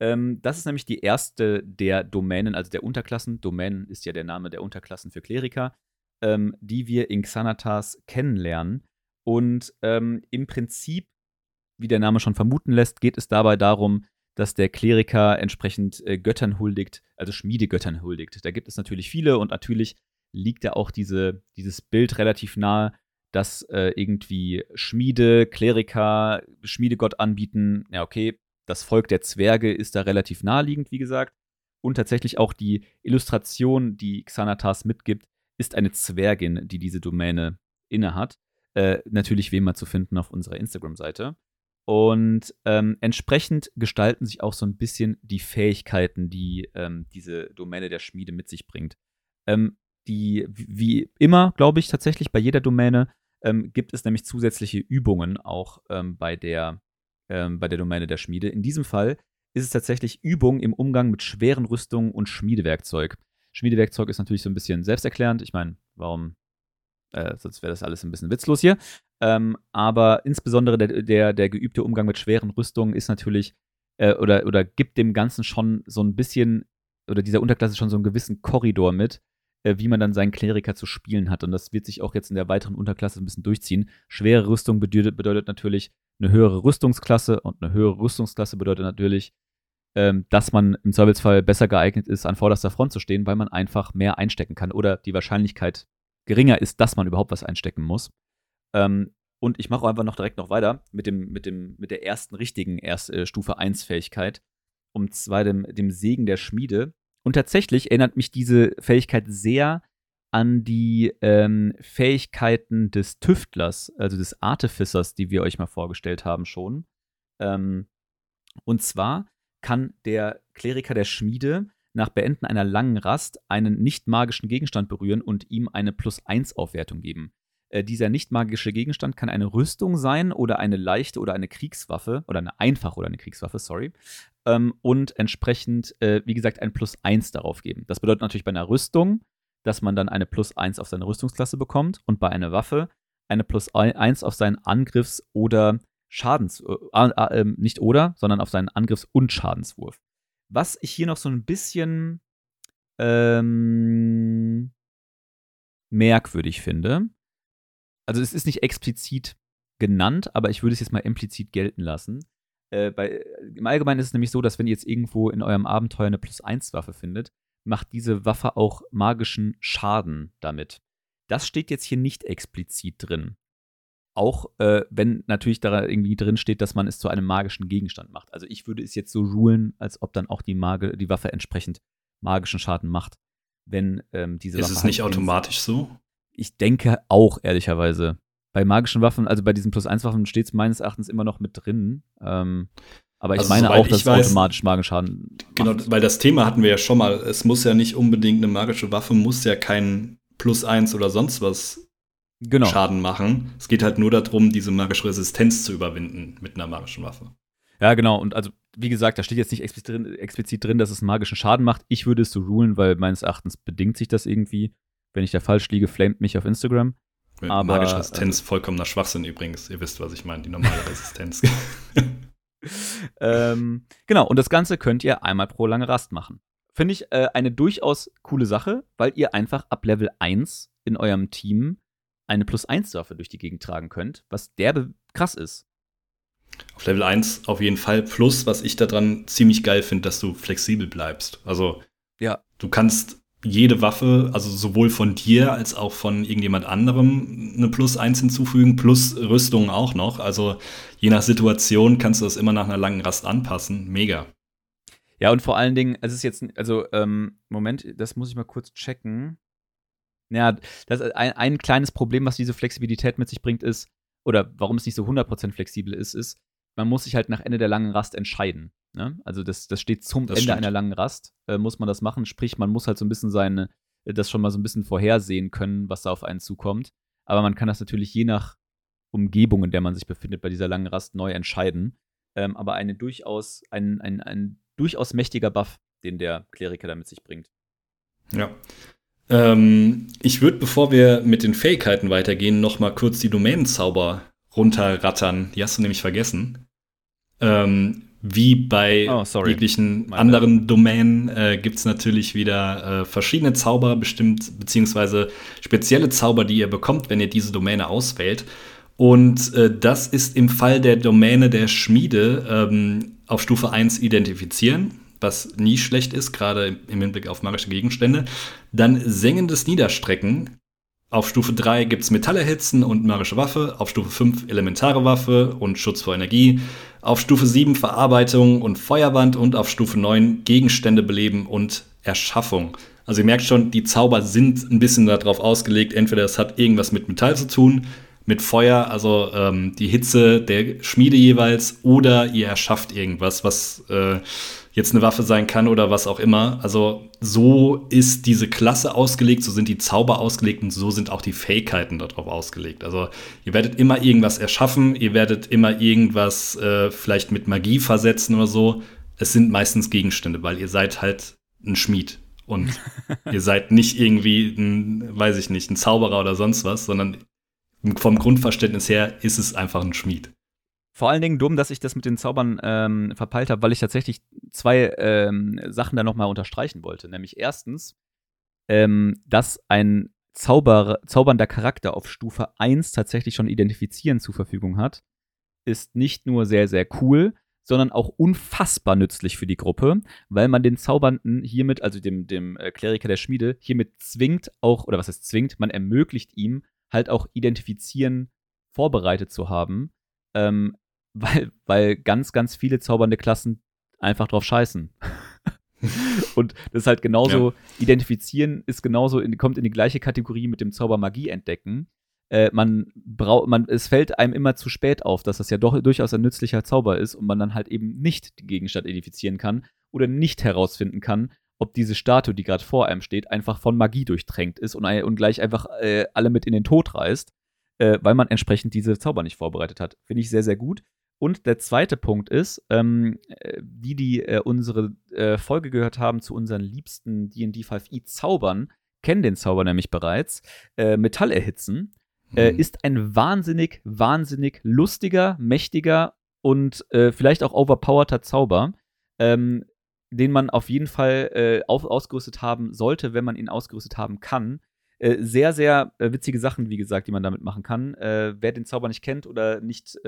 Ähm, das ist nämlich die erste der Domänen, also der Unterklassen. Domänen ist ja der Name der Unterklassen für Kleriker, ähm, die wir in Xanatas kennenlernen. Und ähm, im Prinzip wie der Name schon vermuten lässt, geht es dabei darum, dass der Kleriker entsprechend äh, Göttern huldigt, also Schmiedegöttern huldigt. Da gibt es natürlich viele und natürlich liegt da auch diese, dieses Bild relativ nahe, dass äh, irgendwie Schmiede, Kleriker, Schmiedegott anbieten. Ja, okay, das Volk der Zwerge ist da relativ naheliegend, wie gesagt. Und tatsächlich auch die Illustration, die Xanatas mitgibt, ist eine Zwergin, die diese Domäne innehat. Äh, natürlich wie immer zu finden auf unserer Instagram-Seite. Und ähm, entsprechend gestalten sich auch so ein bisschen die Fähigkeiten, die ähm, diese Domäne der Schmiede mit sich bringt. Ähm, die, wie immer, glaube ich, tatsächlich bei jeder Domäne ähm, gibt es nämlich zusätzliche Übungen auch ähm, bei, der, ähm, bei der Domäne der Schmiede. In diesem Fall ist es tatsächlich Übung im Umgang mit schweren Rüstungen und Schmiedewerkzeug. Schmiedewerkzeug ist natürlich so ein bisschen selbsterklärend. Ich meine, warum äh, sonst wäre das alles ein bisschen witzlos hier. Ähm, aber insbesondere der, der, der geübte Umgang mit schweren Rüstungen ist natürlich äh, oder, oder gibt dem Ganzen schon so ein bisschen, oder dieser Unterklasse schon so einen gewissen Korridor mit, wie man dann seinen Kleriker zu spielen hat. Und das wird sich auch jetzt in der weiteren Unterklasse ein bisschen durchziehen. Schwere Rüstung bedeutet, bedeutet natürlich eine höhere Rüstungsklasse und eine höhere Rüstungsklasse bedeutet natürlich, ähm, dass man im Zweifelsfall besser geeignet ist, an vorderster Front zu stehen, weil man einfach mehr einstecken kann oder die Wahrscheinlichkeit geringer ist, dass man überhaupt was einstecken muss. Ähm, Und ich mache einfach noch direkt noch weiter mit, dem, mit, dem, mit der ersten richtigen erst, äh, Stufe 1 Fähigkeit. Und zwar dem, dem Segen der Schmiede. Und tatsächlich erinnert mich diese Fähigkeit sehr an die ähm, Fähigkeiten des Tüftlers, also des Artificers, die wir euch mal vorgestellt haben schon. Ähm, und zwar kann der Kleriker der Schmiede nach Beenden einer langen Rast einen nicht magischen Gegenstand berühren und ihm eine Plus-1-Aufwertung geben. Äh, dieser nicht magische Gegenstand kann eine Rüstung sein oder eine leichte oder eine Kriegswaffe oder eine einfache oder eine Kriegswaffe, sorry. Ähm, und entsprechend, äh, wie gesagt, ein Plus 1 darauf geben. Das bedeutet natürlich bei einer Rüstung, dass man dann eine Plus 1 auf seine Rüstungsklasse bekommt und bei einer Waffe eine Plus 1 auf seinen Angriffs- oder Schadens, äh, äh, nicht oder, sondern auf seinen Angriffs- und Schadenswurf. Was ich hier noch so ein bisschen ähm, merkwürdig finde, also es ist nicht explizit genannt, aber ich würde es jetzt mal implizit gelten lassen. Äh, bei, Im Allgemeinen ist es nämlich so, dass wenn ihr jetzt irgendwo in eurem Abenteuer eine Plus-1-Waffe findet, macht diese Waffe auch magischen Schaden damit. Das steht jetzt hier nicht explizit drin. Auch äh, wenn natürlich da irgendwie drin steht, dass man es zu einem magischen Gegenstand macht. Also ich würde es jetzt so rulen, als ob dann auch die, Mage, die Waffe entsprechend magischen Schaden macht. Wenn ähm, diese ist Waffe es halt nicht automatisch so? Ich denke auch, ehrlicherweise. Bei magischen Waffen, also bei diesen Plus-1-Waffen steht es meines Erachtens immer noch mit drin. Ähm, aber ich Also, meine auch, dass es automatisch magischen Schaden Genau, macht. weil das Thema hatten wir ja schon mal. Es muss ja nicht unbedingt eine magische Waffe, muss ja kein Plus 1 oder sonst was Genau. Schaden machen. Es geht halt nur darum, diese magische Resistenz zu überwinden mit einer magischen Waffe. Ja, genau. Und also, wie gesagt, da steht jetzt nicht explizit drin, explizit drin, dass es magischen Schaden macht. Ich würde es so rulen, weil meines Erachtens bedingt sich das irgendwie. Wenn ich da falsch liege, flamet mich auf Instagram. Aber, magischer Resistenz vollkommener Schwachsinn übrigens. Ihr wisst, was ich meine, die normale Resistenz. ähm, genau, und das Ganze könnt ihr einmal pro lange Rast machen. Finde ich äh, eine durchaus coole Sache, weil ihr einfach ab Level 1 in eurem Team eine Plus-1-Waffe durch die Gegend tragen könnt, was derbe krass ist. Auf Level 1 auf jeden Fall. Plus, was ich daran ziemlich geil finde, dass du flexibel bleibst. Also, Ja. du kannst jede Waffe, also sowohl von dir als auch von irgendjemand anderem, eine Plus 1 hinzufügen, plus Rüstung auch noch. Also, je nach Situation kannst du das immer nach einer langen Rast anpassen. Mega. Ja, und vor allen Dingen, es ist jetzt, also, ähm, Moment, das muss ich mal kurz checken. Ja, das ein, ein kleines Problem, was diese Flexibilität mit sich bringt, ist, oder warum es nicht so 100% flexibel ist, ist, man muss sich halt nach Ende der langen Rast entscheiden. Ne? Also das, das steht zum Das Ende stimmt. einer langen Rast, äh, muss man das machen. Sprich, man muss halt so ein bisschen seine, äh, das schon mal so ein bisschen vorhersehen können, was da auf einen zukommt. Aber man kann das natürlich je nach Umgebung, in der man sich befindet, bei dieser langen Rast neu entscheiden. Ähm, aber eine durchaus, ein, ein, ein durchaus mächtiger Buff, den der Kleriker da mit sich bringt. Ja. Ähm, ich würde, bevor wir mit den Fähigkeiten weitergehen, noch mal kurz die Domänenzauber runterrattern. Die hast du nämlich vergessen. Ähm, wie bei Oh, jeglichen Meine. anderen Domänen äh, gibt es natürlich wieder äh, verschiedene Zauber, bestimmt, beziehungsweise spezielle Zauber, die ihr bekommt, wenn ihr diese Domäne auswählt. Und äh, das ist im Fall der Domäne der Schmiede ähm, auf Stufe 1 identifizieren, was nie schlecht ist, gerade im Hinblick auf magische Gegenstände. Dann sengendes Niederstrecken. Auf Stufe 3 gibt es Metall erhitzen und magische Waffe. Auf Stufe 5 elementare Waffe und Schutz vor Energie. Auf Stufe 7 Verarbeitung und Feuerwand. Und auf Stufe 9 Gegenstände beleben und Erschaffung. Also ihr merkt schon, die Zauber sind ein bisschen darauf ausgelegt, entweder es hat irgendwas mit Metall zu tun, mit Feuer, also ähm, die Hitze der Schmiede jeweils, oder ihr erschafft irgendwas, was äh, jetzt eine Waffe sein kann oder was auch immer. Also so ist diese Klasse ausgelegt, so sind die Zauber ausgelegt und so sind auch die Fähigkeiten darauf ausgelegt. Also ihr werdet immer irgendwas erschaffen, ihr werdet immer irgendwas äh, vielleicht mit Magie versetzen oder so. Es sind meistens Gegenstände, weil ihr seid halt ein Schmied. Und ihr seid nicht irgendwie ein, weiß ich nicht, ein Zauberer oder sonst was, sondern vom Grundverständnis her ist es einfach ein Schmied. Vor allen Dingen dumm, dass ich das mit den Zaubern ähm, verpeilt habe, weil ich tatsächlich zwei ähm, Sachen da nochmal unterstreichen wollte. Nämlich erstens, ähm, dass ein Zauber, zaubernder Charakter auf Stufe 1 tatsächlich schon Identifizieren zur Verfügung hat, ist nicht nur sehr, sehr cool, sondern auch unfassbar nützlich für die Gruppe, weil man den Zaubernden hiermit, also dem, dem äh, Kleriker der Schmiede, hiermit zwingt auch, oder was heißt zwingt, man ermöglicht ihm halt auch identifizieren vorbereitet zu haben, ähm, weil, weil ganz, ganz viele zaubernde Klassen einfach drauf scheißen. und das ist halt genauso, ja. identifizieren ist genauso, in, kommt in die gleiche Kategorie mit dem Zauber Magie entdecken. Äh, man braucht, man, es fällt einem immer zu spät auf, dass das ja doch durchaus ein nützlicher Zauber ist und man dann halt eben nicht den Gegenstand identifizieren kann oder nicht herausfinden kann, ob diese Statue, die gerade vor einem steht, einfach von Magie durchtränkt ist und, und gleich einfach äh, alle mit in den Tod reißt, äh, weil man entsprechend diese Zauber nicht vorbereitet hat. Finde ich sehr, sehr gut. Und der zweite Punkt ist, ähm, äh, die, die äh, unsere äh, Folge gehört haben zu unseren liebsten D&D 5e Zaubern, kennen den Zauber nämlich bereits. Äh, Metall erhitzen mhm. ist ein wahnsinnig, wahnsinnig lustiger, mächtiger und äh, vielleicht auch overpowerter Zauber, ähm, den man auf jeden Fall auf, ausgerüstet haben sollte, wenn man ihn ausgerüstet haben kann. sehr, sehr witzige Sachen, wie gesagt, die man damit machen kann. wer den Zauber nicht kennt oder nicht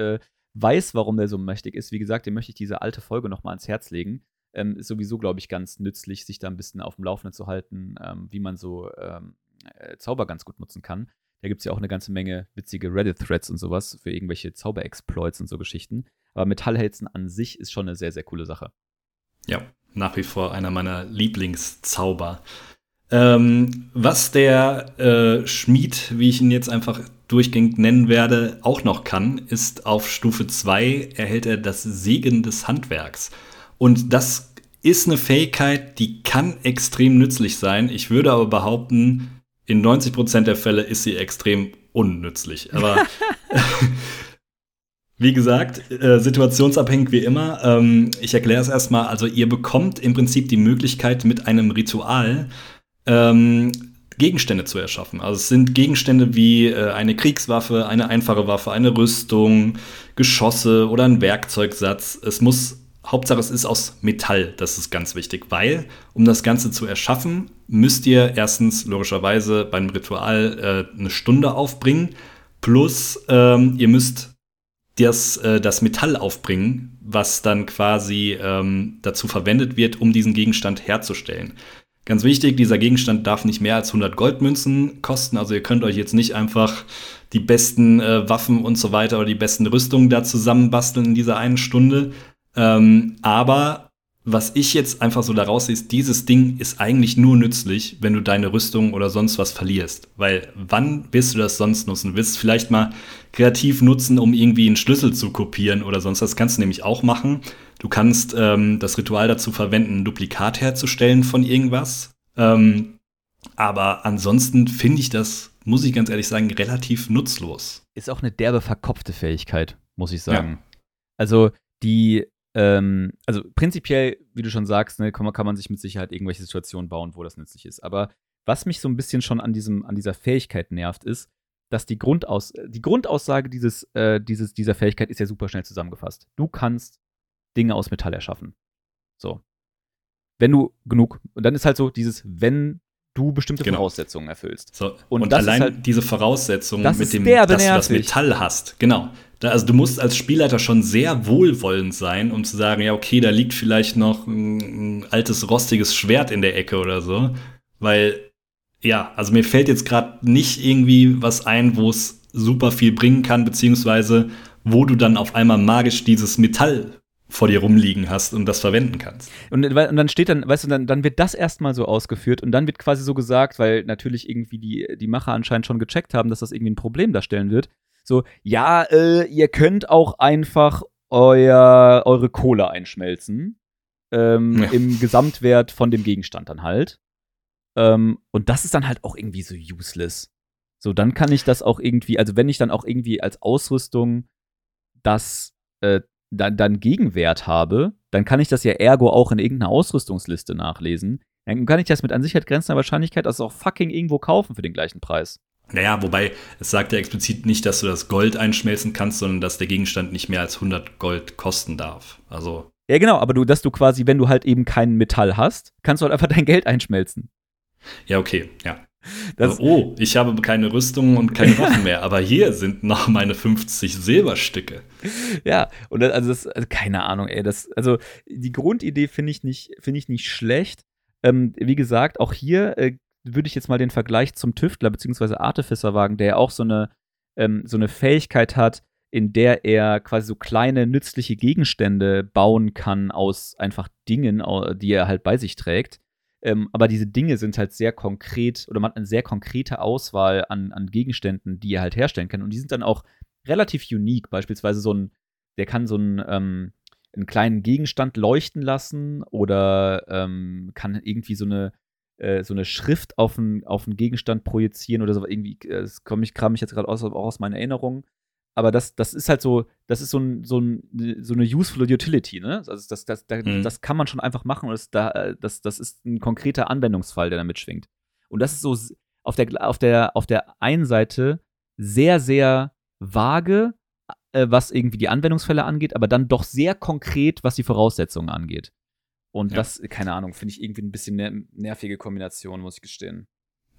weiß, warum der so mächtig ist, wie gesagt, dem möchte ich diese alte Folge nochmal ans Herz legen. Ähm, ist sowieso, glaube ich, ganz nützlich, sich da ein bisschen auf dem Laufenden zu halten, ähm, wie man so ähm, äh, Zauber ganz gut nutzen kann. Da gibt es ja auch eine ganze Menge witzige Reddit-Threads und sowas für irgendwelche Zauber-Exploits und so Geschichten. Aber Metallhelzen an sich ist schon eine sehr, sehr coole Sache. Ja, nach wie vor einer meiner Lieblingszauber. Ähm, was der äh, Schmied, wie ich ihn jetzt einfach durchgängig nennen werde, auch noch kann, ist auf Stufe 2 erhält er das Segen des Handwerks. Und das ist eine Fähigkeit, die kann extrem nützlich sein. Ich würde aber behaupten, in 90% der Fälle ist sie extrem unnützlich. Aber wie gesagt, äh, situationsabhängig wie immer. Ähm, ich erkläre es erstmal. Also ihr bekommt im Prinzip die Möglichkeit mit einem Ritual ähm, Gegenstände zu erschaffen. Also es sind Gegenstände wie äh, eine Kriegswaffe, eine einfache Waffe, eine Rüstung, Geschosse oder ein Werkzeugsatz. Es muss, Hauptsache es ist aus Metall, das ist ganz wichtig, weil um das Ganze zu erschaffen, müsst ihr erstens logischerweise beim Ritual äh, eine Stunde aufbringen, plus ähm, ihr müsst das, äh, das Metall aufbringen, was dann quasi ähm, dazu verwendet wird, um diesen Gegenstand herzustellen. Ganz wichtig, dieser Gegenstand darf nicht mehr als 100 Goldmünzen kosten. Also ihr könnt euch jetzt nicht einfach die besten äh, Waffen und so weiter oder die besten Rüstungen da zusammenbasteln in dieser einen Stunde. Ähm, aber was ich jetzt einfach so daraus sehe, ist, dieses Ding ist eigentlich nur nützlich, wenn du deine Rüstung oder sonst was verlierst. Weil wann wirst du das sonst nutzen? Du willst es vielleicht mal kreativ nutzen, um irgendwie einen Schlüssel zu kopieren oder sonst was. Das kannst du nämlich auch machen. Du kannst ähm, das Ritual dazu verwenden, ein Duplikat herzustellen von irgendwas. Ähm, aber ansonsten finde ich das, muss ich ganz ehrlich sagen, relativ nutzlos. Ist auch eine derbe verkopfte Fähigkeit, muss ich sagen. Ja. Also die ähm, also prinzipiell, wie du schon sagst, ne, kann, man, kann man sich mit Sicherheit irgendwelche Situationen bauen, wo das nützlich ist. Aber was mich so ein bisschen schon an, diesem, an dieser Fähigkeit nervt, ist, dass die, Grundaus die Grundaussage dieses, äh, dieses, dieser Fähigkeit ist ja super schnell zusammengefasst. Du kannst Dinge aus Metall erschaffen. So. Wenn du genug, und dann ist halt so dieses, wenn du bestimmte genau. Voraussetzungen erfüllst. So, und, und allein halt, diese Voraussetzungen mit dem, dass du das Metall hast, genau. Da, also du musst als Spielleiter schon sehr wohlwollend sein, um zu sagen, ja, okay, da liegt vielleicht noch ein, ein altes rostiges Schwert in der Ecke oder so. Weil, ja, also mir fällt jetzt gerade nicht irgendwie was ein, wo es super viel bringen kann, beziehungsweise wo du dann auf einmal magisch dieses Metall vor dir rumliegen hast und das verwenden kannst. Und, und dann steht dann, weißt du, dann, dann wird das erstmal so ausgeführt und dann wird quasi so gesagt, weil natürlich irgendwie die, die Macher anscheinend schon gecheckt haben, dass das irgendwie ein Problem darstellen wird. So, ja, äh, ihr könnt auch einfach euer, eure Kohle einschmelzen. Ähm, ja. Im Gesamtwert von dem Gegenstand dann halt. Ähm, und das ist dann halt auch irgendwie so useless. So, dann kann ich das auch irgendwie, also wenn ich dann auch irgendwie als Ausrüstung das äh, dann, dann Gegenwert habe, dann kann ich das ja ergo auch in irgendeiner Ausrüstungsliste nachlesen. Dann kann ich das mit an Sicherheit grenzender Wahrscheinlichkeit also auch fucking irgendwo kaufen für den gleichen Preis. Naja, wobei es sagt ja explizit nicht, dass du das Gold einschmelzen kannst, sondern dass der Gegenstand nicht mehr als 100 Gold kosten darf. Also. Ja, genau, aber du, dass du quasi, wenn du halt eben kein Metall hast, kannst du halt einfach dein Geld einschmelzen. Ja, okay, ja. Das, oh, ich habe keine Rüstung und keine Waffen mehr, aber hier sind noch meine 50 Silberstücke. Ja, und das, also das, also keine Ahnung, ey, das, also die Grundidee finde ich nicht, finde ich nicht schlecht. Ähm, wie gesagt, auch hier äh, würde ich jetzt mal den Vergleich zum Tüftler bzw. Artificer wagen, der ja auch so eine ähm, so eine Fähigkeit hat, in der er quasi so kleine nützliche Gegenstände bauen kann aus einfach Dingen, die er halt bei sich trägt. Ähm, aber diese Dinge sind halt sehr konkret oder man hat eine sehr konkrete Auswahl an, an Gegenständen, die er halt herstellen kann. Und die sind dann auch relativ unique. Beispielsweise so ein, der kann so ein, ähm, einen kleinen Gegenstand leuchten lassen oder ähm, kann irgendwie so eine äh, so eine Schrift auf einen, auf einen Gegenstand projizieren oder so irgendwie, äh, das komme ich, kram ich jetzt gerade aus, auch aus meinen Erinnerungen. Aber das, das ist halt so, das ist so, ein, so, ein, so eine useful utility, ne? Also das, das, das, mhm. das kann man schon einfach machen und das, das, das ist ein konkreter Anwendungsfall, der da mitschwingt. Und das ist so auf der, auf der, auf der einen Seite sehr, sehr vage, äh, was irgendwie die Anwendungsfälle angeht, aber dann doch sehr konkret, was die Voraussetzungen angeht. Und ja. das, keine Ahnung, finde ich irgendwie ein bisschen ner nervige Kombination, muss ich gestehen.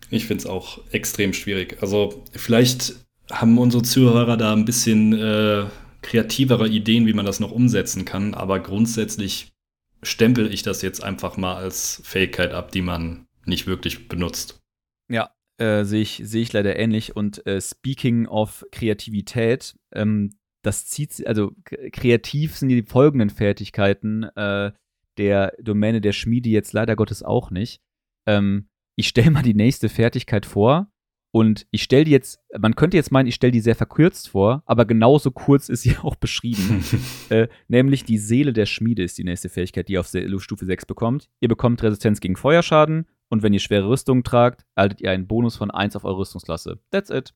Ich finde es auch extrem schwierig. Also vielleicht haben unsere Zuhörer da ein bisschen äh, kreativere Ideen, wie man das noch umsetzen kann, aber grundsätzlich stempel ich das jetzt einfach mal als Fähigkeit ab, die man nicht wirklich benutzt. Ja, äh, sehe ich, seh ich leider ähnlich. Und äh, speaking of Kreativität, ähm, das zieht, also kreativ sind die folgenden Fertigkeiten äh, der Domäne der Schmiede jetzt leider Gottes auch nicht. Ähm, ich stelle mal die nächste Fertigkeit vor und ich stelle die jetzt, man könnte jetzt meinen, ich stelle die sehr verkürzt vor, aber genauso kurz ist sie auch beschrieben. äh, nämlich die Seele der Schmiede ist die nächste Fähigkeit, die ihr auf Stufe 6 bekommt. Ihr bekommt Resistenz gegen Feuerschaden und wenn ihr schwere Rüstungen tragt, erhaltet ihr einen Bonus von 1 auf eure Rüstungsklasse. That's it.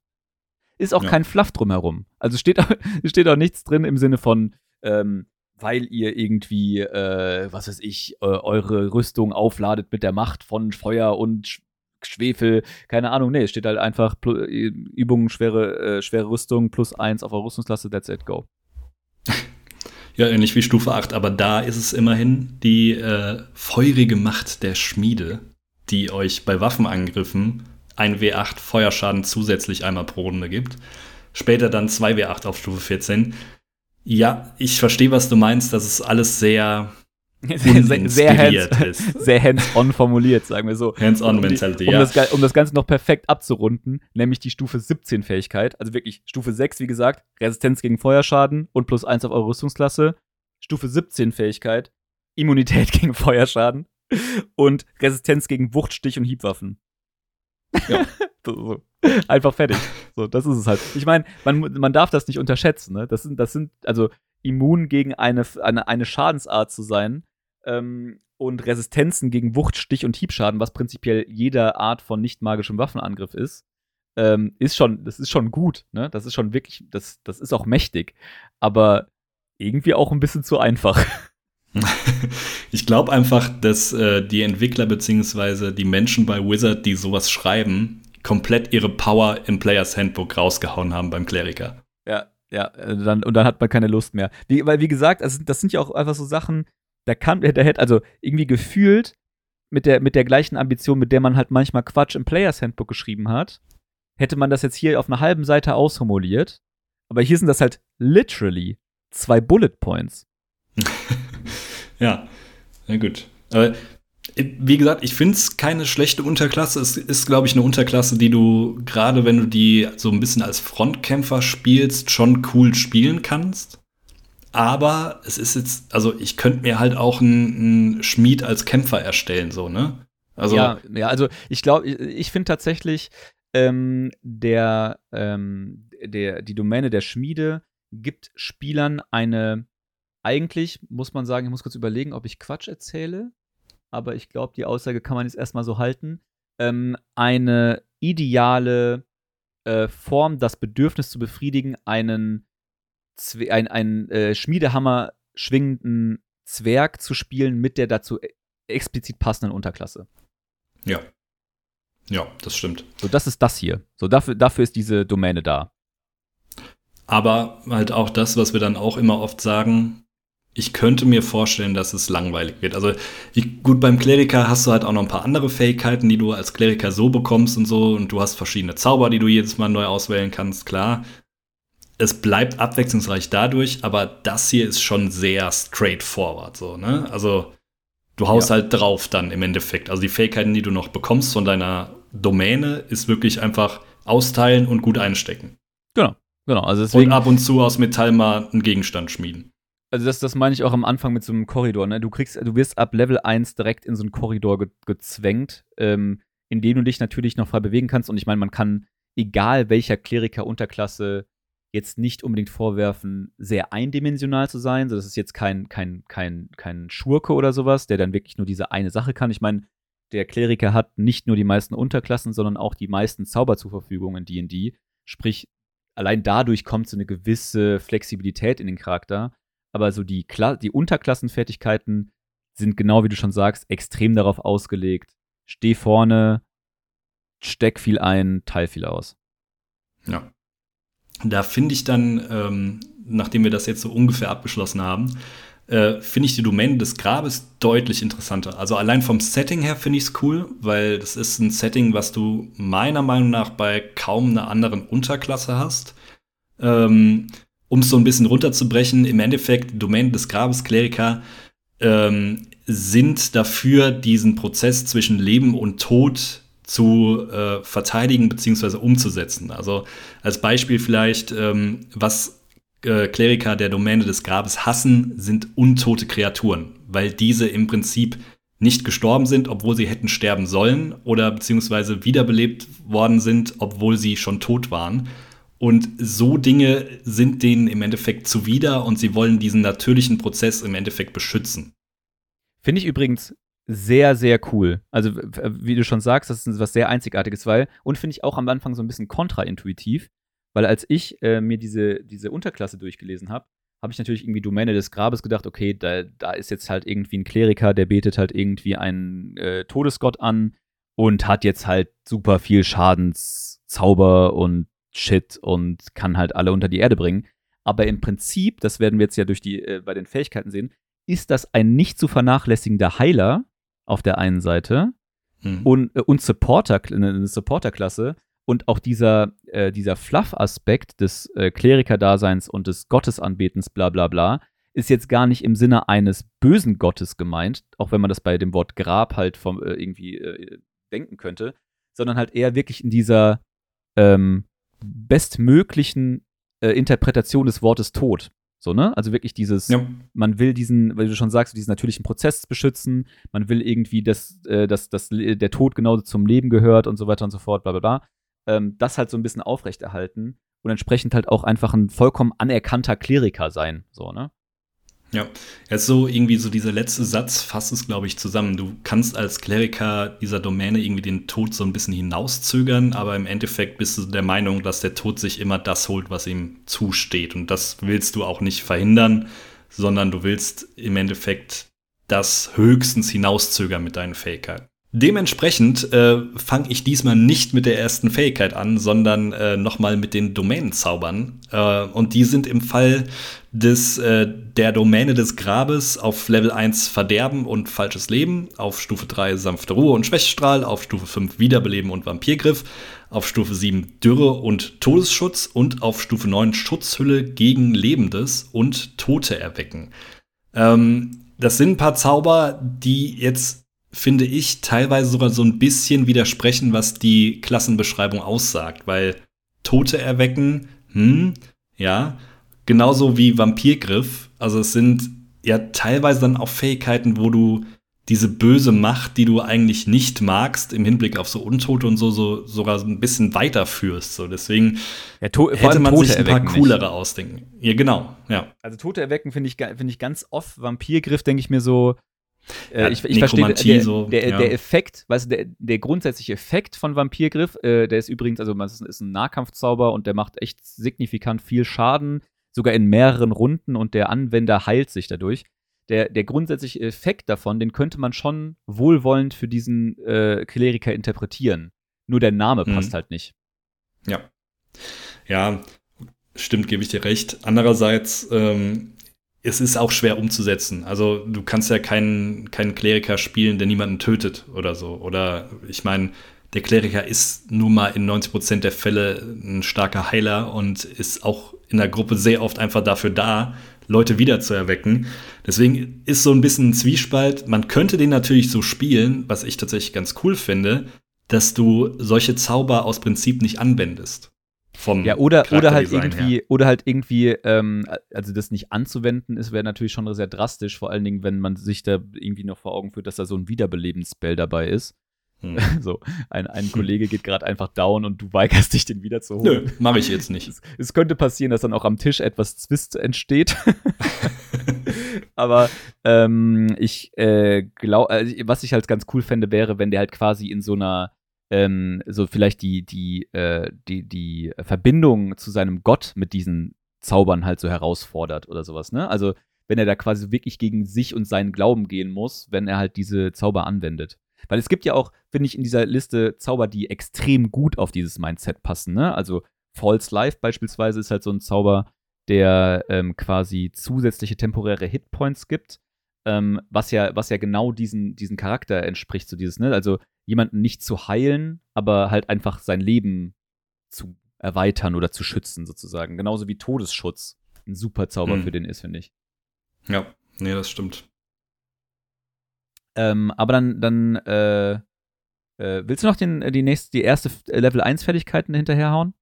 Ist auch ja. kein Fluff drumherum. Also steht, steht auch nichts drin im Sinne von, ähm, weil ihr irgendwie, äh, was weiß ich, äh, eure Rüstung aufladet mit der Macht von Feuer und Schwefel, keine Ahnung, nee, es steht halt einfach äh, Übungen, schwere, äh, schwere Rüstung plus eins auf eurer Rüstungsklasse, that's it, go. Ja, ähnlich wie Stufe 8, aber da ist es immerhin die äh, feurige Macht der Schmiede, die euch bei Waffenangriffen ein W8 Feuerschaden zusätzlich einmal pro Runde gibt. Später dann 2 W8 auf Stufe 14. Ja, ich verstehe, was du meinst. Das ist alles sehr sehr, sehr, hands, hands-on formuliert, sagen wir so. Hands-on-Mentality, um, ja. Das, um das Ganze noch perfekt abzurunden, nämlich die Stufe 17 Fähigkeit. Also wirklich Stufe 6, wie gesagt, Resistenz gegen Feuerschaden und plus 1 auf eure Rüstungsklasse. Stufe 17 Fähigkeit, Immunität gegen Feuerschaden und Resistenz gegen Wuchtstich und Hiebwaffen. Ja. so. Einfach fertig. So, das ist es halt. Ich meine, man, man darf das nicht unterschätzen, ne? Das sind, das sind, also immun gegen eine, eine, eine Schadensart zu sein ähm, und Resistenzen gegen Wucht, Stich und Hiebschaden, was prinzipiell jeder Art von nicht magischem Waffenangriff ist, ähm, ist schon, das ist schon gut, ne? Das ist schon wirklich, das, das ist auch mächtig. Aber irgendwie auch ein bisschen zu einfach. Ich glaube einfach, dass äh, die Entwickler bzw. die Menschen bei Wizard, die sowas schreiben, komplett ihre Power im Players Handbook rausgehauen haben beim Kleriker. Ja, ja, äh, dann, und dann hat man keine Lust mehr. Wie, weil, wie gesagt, also, das sind ja auch einfach so Sachen, da kann, der hätte, also irgendwie gefühlt mit der, mit der gleichen Ambition, mit der man halt manchmal Quatsch im Players Handbook geschrieben hat, hätte man das jetzt hier auf einer halben Seite ausformuliert. Aber hier sind das halt literally zwei Bullet Points. ja, na gut. Aber wie gesagt, ich finde es keine schlechte Unterklasse. Es ist, glaube ich, eine Unterklasse, die du, gerade wenn du die so ein bisschen als Frontkämpfer spielst, schon cool spielen kannst. Aber es ist jetzt, also ich könnte mir halt auch einen, einen, Schmied als Kämpfer erstellen, so, ne? Also, ja, ja, also ich glaube, ich, ich finde tatsächlich, ähm, der, ähm, der, die Domäne der Schmiede gibt Spielern eine, eigentlich muss man sagen, ich muss kurz überlegen, ob ich Quatsch erzähle aber ich glaube, die Aussage kann man jetzt erstmal so halten, ähm, eine ideale äh, Form, das Bedürfnis zu befriedigen, einen, Zwe ein, einen äh, Schmiedehammer schwingenden Zwerg zu spielen mit der dazu e-, explizit passenden Unterklasse. Ja. Ja, das stimmt. So, das ist das hier. So, dafür, dafür ist diese Domäne da. Aber halt auch das, was wir dann auch immer oft sagen, ich könnte mir vorstellen, dass es langweilig wird. Also ich, gut, beim Kleriker hast du halt auch noch ein paar andere Fähigkeiten, die du als Kleriker so bekommst und so. Und du hast verschiedene Zauber, die du jedes Mal neu auswählen kannst, klar. Es bleibt abwechslungsreich dadurch, aber das hier ist schon sehr straightforward, so, ne? Also du haust ja. halt drauf dann im Endeffekt. Also die Fähigkeiten, die du noch bekommst von deiner Domäne, ist wirklich einfach austeilen und gut einstecken. Genau, genau. Also deswegen, und ab und zu aus Metall mal einen Gegenstand schmieden. Also das, das meine ich auch am Anfang mit so einem Korridor. Ne? Du kriegst, du wirst ab Level 1 direkt in so einen Korridor ge gezwängt, ähm, in dem du dich natürlich noch frei bewegen kannst. Und ich meine, man kann, egal welcher Kleriker-Unterklasse, jetzt nicht unbedingt vorwerfen, sehr eindimensional zu sein. So, das ist jetzt kein, kein, kein, kein Schurke oder sowas, der dann wirklich nur diese eine Sache kann. Ich meine, der Kleriker hat nicht nur die meisten Unterklassen, sondern auch die meisten Zauber zur Verfügung in D&D. Sprich, allein dadurch kommt so eine gewisse Flexibilität in den Charakter. Aber so die, Kla die Unterklassenfertigkeiten sind genau wie du schon sagst, extrem darauf ausgelegt. Steh vorne, steck viel ein, teil viel aus. Ja. Da finde ich dann, ähm, nachdem wir das jetzt so ungefähr abgeschlossen haben, äh, finde ich die Domäne des Grabes deutlich interessanter. Also allein vom Setting her finde ich es cool, weil das ist ein Setting, was du meiner Meinung nach bei kaum einer anderen Unterklasse hast. Ähm, um es so ein bisschen runterzubrechen, im Endeffekt Domäne des Grabes Kleriker ähm, sind dafür, diesen Prozess zwischen Leben und Tod zu äh, verteidigen bzw. umzusetzen. Also als Beispiel vielleicht, ähm, was äh, Kleriker der Domäne des Grabes hassen, sind untote Kreaturen, weil diese im Prinzip nicht gestorben sind, obwohl sie hätten sterben sollen oder beziehungsweise wiederbelebt worden sind, obwohl sie schon tot waren. Und so Dinge sind denen im Endeffekt zuwider und sie wollen diesen natürlichen Prozess im Endeffekt beschützen. Finde ich übrigens sehr, sehr cool. Also, wie du schon sagst, das ist was sehr Einzigartiges, weil, und finde ich auch am Anfang so ein bisschen kontraintuitiv, weil als ich äh, mir diese, diese Unterklasse durchgelesen habe, habe ich natürlich irgendwie Domäne des Grabes gedacht, okay, da, da ist jetzt halt irgendwie ein Kleriker, der betet halt irgendwie einen äh, Todesgott an und hat jetzt halt super viel Schadenszauber und Shit und kann halt alle unter die Erde bringen. Aber im Prinzip, das werden wir jetzt ja durch die, äh, bei den Fähigkeiten sehen, ist das ein nicht zu vernachlässigender Heiler auf der einen Seite hm. und, äh, und Supporter, eine Supporterklasse, und auch dieser, äh, dieser Fluff-Aspekt des äh, Kleriker-Daseins und des Gottesanbetens, bla bla bla, ist jetzt gar nicht im Sinne eines bösen Gottes gemeint, auch wenn man das bei dem Wort Grab halt vom, äh, irgendwie äh, denken könnte, sondern halt eher wirklich in dieser ähm, bestmöglichen äh, Interpretation des Wortes Tod. So, ne? Also wirklich dieses, ja. man will diesen, weil du schon sagst, diesen natürlichen Prozess beschützen, man will irgendwie, dass, äh, dass, dass der Tod genauso zum Leben gehört und so weiter und so fort, bla bla bla ähm, das halt so ein bisschen aufrechterhalten und entsprechend halt auch einfach ein vollkommen anerkannter Kleriker sein, so, ne? Ja, jetzt so irgendwie so dieser letzte Satz fasst es, glaube ich, zusammen. Du kannst als Kleriker dieser Domäne irgendwie den Tod so ein bisschen hinauszögern, aber im Endeffekt bist du der Meinung, dass der Tod sich immer das holt, was ihm zusteht. Und das willst du auch nicht verhindern, sondern du willst im Endeffekt das höchstens hinauszögern mit deinen Fähigkeiten. Dementsprechend äh, fange ich diesmal nicht mit der ersten Fähigkeit an, sondern äh, nochmal mit den Domänenzaubern. Äh, und die sind im Fall des, äh, der Domäne des Grabes auf Level 1 Verderben und falsches Leben, auf Stufe 3 sanfte Ruhe und Schwächestrahl, auf Stufe 5 Wiederbeleben und Vampirgriff, auf Stufe 7 Dürre und Todesschutz und auf Stufe 9 Schutzhülle gegen Lebendes und Tote erwecken. Ähm, das sind ein paar Zauber, die jetzt finde ich, teilweise sogar so ein bisschen widersprechen, was die Klassenbeschreibung aussagt, weil Tote erwecken, hm, ja, genauso wie Vampirgriff, also es sind ja teilweise dann auch Fähigkeiten, wo du diese böse Macht, die du eigentlich nicht magst, im Hinblick auf so Untote und so, so sogar ein bisschen weiterführst. So, deswegen ja, hätte man Tote sich ein paar coolere nicht. ausdenken. Ja, genau, ja. Also Tote erwecken finde ich, finde ich ganz oft. Vampirgriff denke ich mir so, äh, ja, ich, ich verstehe der, so, der, ja. der, Effekt, weißt du, der, der grundsätzliche Effekt von Vampirgriff, äh, der ist übrigens, also das ist ein Nahkampfzauber und der macht echt signifikant viel Schaden, sogar in mehreren Runden und der Anwender heilt sich dadurch. Der, der grundsätzliche Effekt davon, den könnte man schon wohlwollend für diesen äh, Kleriker interpretieren. Nur der Name mhm. passt halt nicht. Ja. Ja, stimmt, gebe ich dir recht. Andererseits ähm, es ist auch schwer umzusetzen. Also du kannst ja keinen, keinen Kleriker spielen, der niemanden tötet oder so. Oder ich meine, der Kleriker ist nun mal in 90% der Fälle ein starker Heiler und ist auch in der Gruppe sehr oft einfach dafür da, Leute wiederzuerwecken. Deswegen ist so ein bisschen ein Zwiespalt. Man könnte den natürlich so spielen, was ich tatsächlich ganz cool finde, dass du solche Zauber aus Prinzip nicht anwendest. Vom ja, oder, oder halt irgendwie, her. oder halt irgendwie, ähm, also das nicht anzuwenden, ist wäre natürlich schon sehr drastisch, vor allen Dingen, wenn man sich da irgendwie noch vor Augen führt, dass da so ein Wiederbelebensspell dabei ist. Hm. So, ein, ein Kollege geht gerade einfach down und du weigerst dich, den wiederzuholen. Nö, mache ich jetzt nicht. Es, es könnte passieren, dass dann auch am Tisch etwas Zwist entsteht. Aber ähm, ich äh, glaube, also, was ich halt ganz cool fände, wäre, wenn der halt quasi in so einer, ähm, so vielleicht die, die, äh, die, die Verbindung zu seinem Gott mit diesen Zaubern halt so herausfordert oder sowas, ne? Also, wenn er da quasi wirklich gegen sich und seinen Glauben gehen muss, wenn er halt diese Zauber anwendet. Weil es gibt ja auch, finde ich, in dieser Liste Zauber, die extrem gut auf dieses Mindset passen, ne? Also False Life beispielsweise ist halt so ein Zauber, der ähm, quasi zusätzliche temporäre Hitpoints gibt, ähm, was ja, was ja genau diesen, diesen Charakter entspricht, so dieses, ne? Also jemanden nicht zu heilen, aber halt einfach sein Leben zu erweitern oder zu schützen, sozusagen. Genauso wie Todesschutz ein super Zauber Mhm. für den ist, finde ich. Ja, nee, das stimmt. Ähm, aber dann, dann, äh, äh, willst du noch den, die nächste, die erste äh, Level 1 Fertigkeiten hinterherhauen?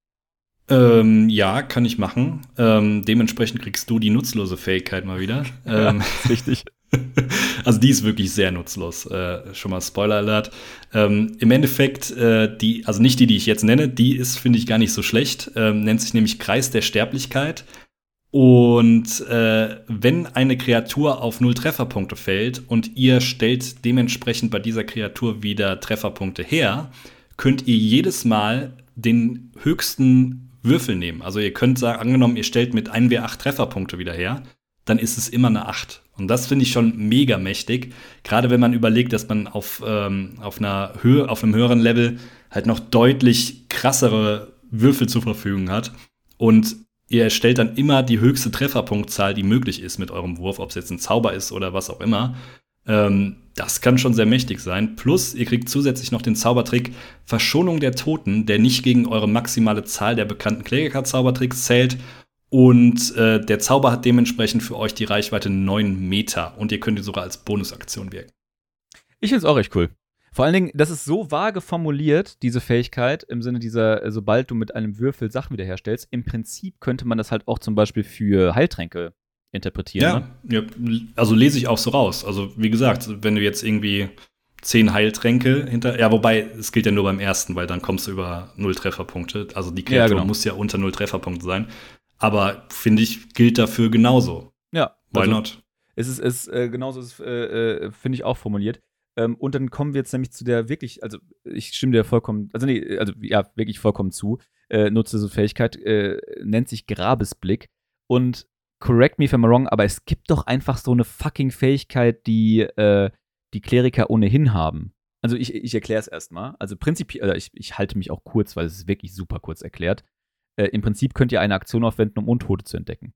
Ähm, ja, kann ich machen. Ähm, dementsprechend kriegst du die nutzlose Fähigkeit mal wieder. ähm, ist richtig. also die ist wirklich sehr nutzlos. Äh, schon mal Spoiler Alert. Ähm, Im Endeffekt, äh, die, also nicht die, die ich jetzt nenne, die ist, finde ich, gar nicht so schlecht. Ähm, nennt sich nämlich Kreis der Sterblichkeit. Und äh, wenn eine Kreatur auf null Trefferpunkte fällt und ihr stellt dementsprechend bei dieser Kreatur wieder Trefferpunkte her, könnt ihr jedes Mal den höchsten Würfel nehmen. Also ihr könnt sagen, angenommen, ihr stellt mit 1w8 Trefferpunkte wieder her, dann ist es immer eine 8. Und das finde ich schon mega mächtig. Gerade wenn man überlegt, dass man auf, ähm, auf einer Höhe, auf einem höheren Level halt noch deutlich krassere Würfel zur Verfügung hat. Und ihr erstellt dann immer die höchste Trefferpunktzahl, die möglich ist mit eurem Wurf, ob es jetzt ein Zauber ist oder was auch immer. Ähm, das kann schon sehr mächtig sein. Plus, ihr kriegt zusätzlich noch den Zaubertrick Verschonung der Toten, der nicht gegen eure maximale Zahl der bekannten Klägercard-Zaubertricks zählt. Und äh, der Zauber hat dementsprechend für euch die Reichweite 9 Meter. Und ihr könnt ihn sogar als Bonusaktion wirken. Ich finde es auch recht cool. Vor allen Dingen, das ist so vage formuliert, diese Fähigkeit, im Sinne dieser, äh, sobald du mit einem Würfel Sachen wiederherstellst. Im Prinzip könnte man das halt auch zum Beispiel für Heiltränke interpretieren. Ja, Ne? ja, also lese ich auch so raus. Also, wie gesagt, wenn du jetzt irgendwie zehn Heiltränke hinter. Ja, wobei, es gilt ja nur beim ersten, weil dann kommst du über null Trefferpunkte. Also die Ja, Kreatur genau. muss ja unter null Trefferpunkte sein. Aber finde ich, gilt dafür genauso. Ja. Why also, not? Es ist, es, äh, genauso ist äh, äh, finde ich, auch formuliert. Ähm, und dann kommen wir jetzt nämlich zu der wirklich, also ich stimme dir vollkommen, also nee, also ja, wirklich vollkommen zu. Äh, nutze so Fähigkeit, äh, nennt sich Grabesblick. Und correct me if I'm wrong, aber es gibt doch einfach so eine fucking Fähigkeit, die äh, die Kleriker ohnehin haben. Also ich, ich erkläre es erstmal. Also prinzipiell, äh, ich, ich halte mich auch kurz, weil es ist wirklich super kurz erklärt. Äh, Im Prinzip könnt ihr eine Aktion aufwenden, um Untote zu entdecken.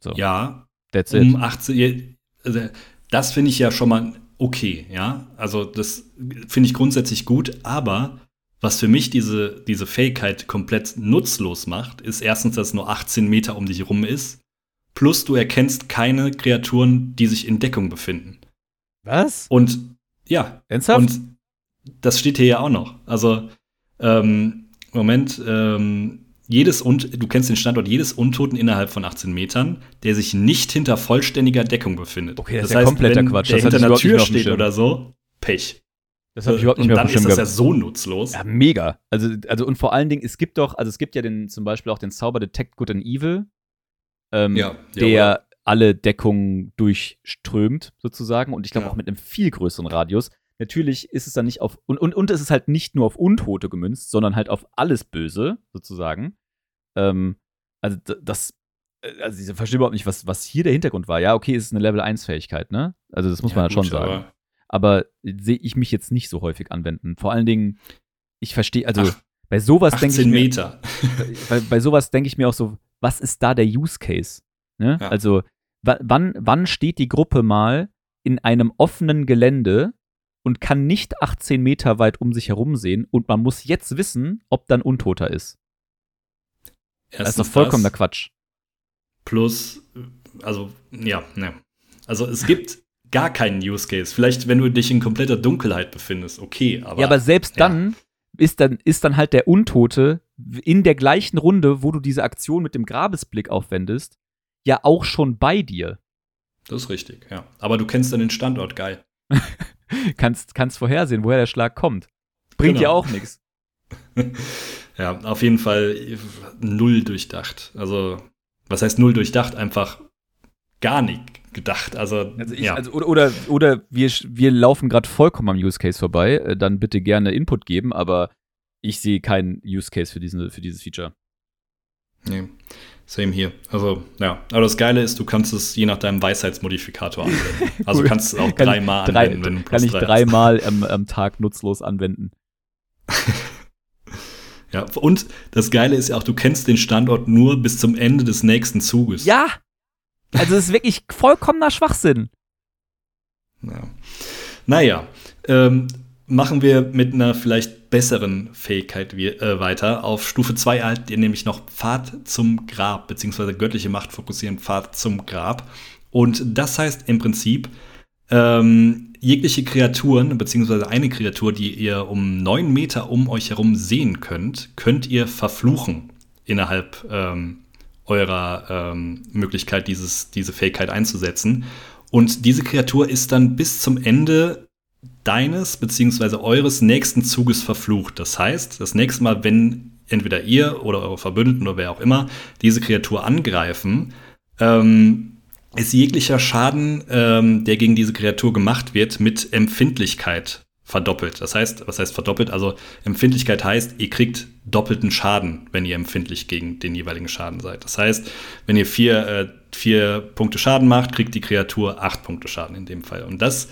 So, Ja, that's it. um 18. Also, das finde ich ja schon mal okay, ja. Also, das finde ich grundsätzlich gut, aber was für mich diese, diese Fähigkeit komplett nutzlos macht, ist erstens, dass es nur 18 Meter um dich rum ist. Plus du erkennst keine Kreaturen, die sich in Deckung befinden. Was? Und ja, Ernsthaft? und das steht hier ja auch noch. Also, ähm, Moment, ähm, jedes und du kennst den Standort jedes Untoten innerhalb von 18 Metern, der sich nicht hinter vollständiger Deckung befindet. Okay, das ist ja kompletter wenn Quatsch. Der Das hinter einer Tür steht Schirm. oder so, Pech. das habe ich überhaupt nicht und mehr dann auf dem ist das ja so nutzlos. Ja, mega. Also, also, und vor allen Dingen, es gibt doch, also es gibt ja den, zum Beispiel auch den Zauber Detect Good and Evil, ähm, Ja, ja, der alle Deckungen durchströmt, sozusagen, und ich glaube Ja. auch mit einem viel größeren Radius. Natürlich ist es dann nicht auf, und, und, und es ist halt nicht nur auf Untote gemünzt, sondern halt auf alles Böse, sozusagen. Ähm, also, das, äh, also ich verstehe überhaupt nicht, was, was hier der Hintergrund war. Ja, okay, es ist eine Level-1-Fähigkeit, ne? Also, das muss man halt schon gut, sagen. aber- aber sehe ich mich jetzt nicht so häufig anwenden. Vor allen Dingen, ich verstehe, also Ach, bei sowas denke ich 18 mir, Meter. bei, bei sowas denke ich mir auch so, was ist da der Use Case? Ne? Ja. Also wa- wann, wann steht die Gruppe mal in einem offenen Gelände und kann nicht 18 Meter weit um sich herum sehen und man muss jetzt wissen, ob dann Untoter ist. Das ist doch Erstens vollkommener das. Quatsch. Plus, also, ja, ne. Also, es gibt gar keinen Use Case. Vielleicht, wenn du dich in kompletter Dunkelheit befindest, okay, aber. ja, aber selbst ja. dann, ist dann, ist dann halt der Untote in der gleichen Runde, wo du diese Aktion mit dem Grabesblick aufwendest, ja auch schon bei dir. Das ist richtig, ja. Aber du kennst dann den Standort, geil. kannst, kannst vorhersehen, woher der Schlag kommt. Bringt genau. ja auch nichts. ja, auf jeden Fall null durchdacht. Also, was heißt null durchdacht? Einfach gar nicht gedacht. Also, also, ich, ja. also oder, oder, oder wir, wir laufen gerade vollkommen am Use Case vorbei. Äh, dann bitte gerne Input geben, aber ich sehe keinen Use Case für, diesen, für dieses Feature. Nee. Same hier. Also, ja. Aber das Geile ist, du kannst es je nach deinem Weisheitsmodifikator anwenden. Also cool. kannst es auch dreimal drei, anwenden, wenn du Kann ich dreimal am, am Tag nutzlos anwenden. ja, und das Geile ist ja auch, du kennst den Standort nur bis zum Ende des nächsten Zuges. Ja! Also, es ist wirklich vollkommener Schwachsinn. Ja. Naja, ähm, machen wir mit einer vielleicht besseren Fähigkeit äh, weiter. Auf Stufe 2 erhaltet ihr nämlich noch Pfad zum Grab, beziehungsweise göttliche Macht fokussieren Pfad zum Grab. Und das heißt im Prinzip, ähm, jegliche Kreaturen, beziehungsweise eine Kreatur, die ihr um 9 Meter um euch herum sehen könnt, könnt ihr verfluchen innerhalb ähm, eurer ähm, Möglichkeit, dieses, diese Fähigkeit einzusetzen. Und diese Kreatur ist dann bis zum Ende deines bzw. eures nächsten Zuges verflucht. Das heißt, das nächste Mal, wenn entweder ihr oder eure Verbündeten oder wer auch immer diese Kreatur angreifen, ähm, ist jeglicher Schaden, ähm, der gegen diese Kreatur gemacht wird, mit Empfindlichkeit verdoppelt. Das heißt, was heißt verdoppelt? Also Empfindlichkeit heißt, ihr kriegt doppelten Schaden, wenn ihr empfindlich gegen den jeweiligen Schaden seid. Das heißt, wenn ihr vier, äh, vier Punkte Schaden macht, kriegt die Kreatur acht Punkte Schaden in dem Fall. Und das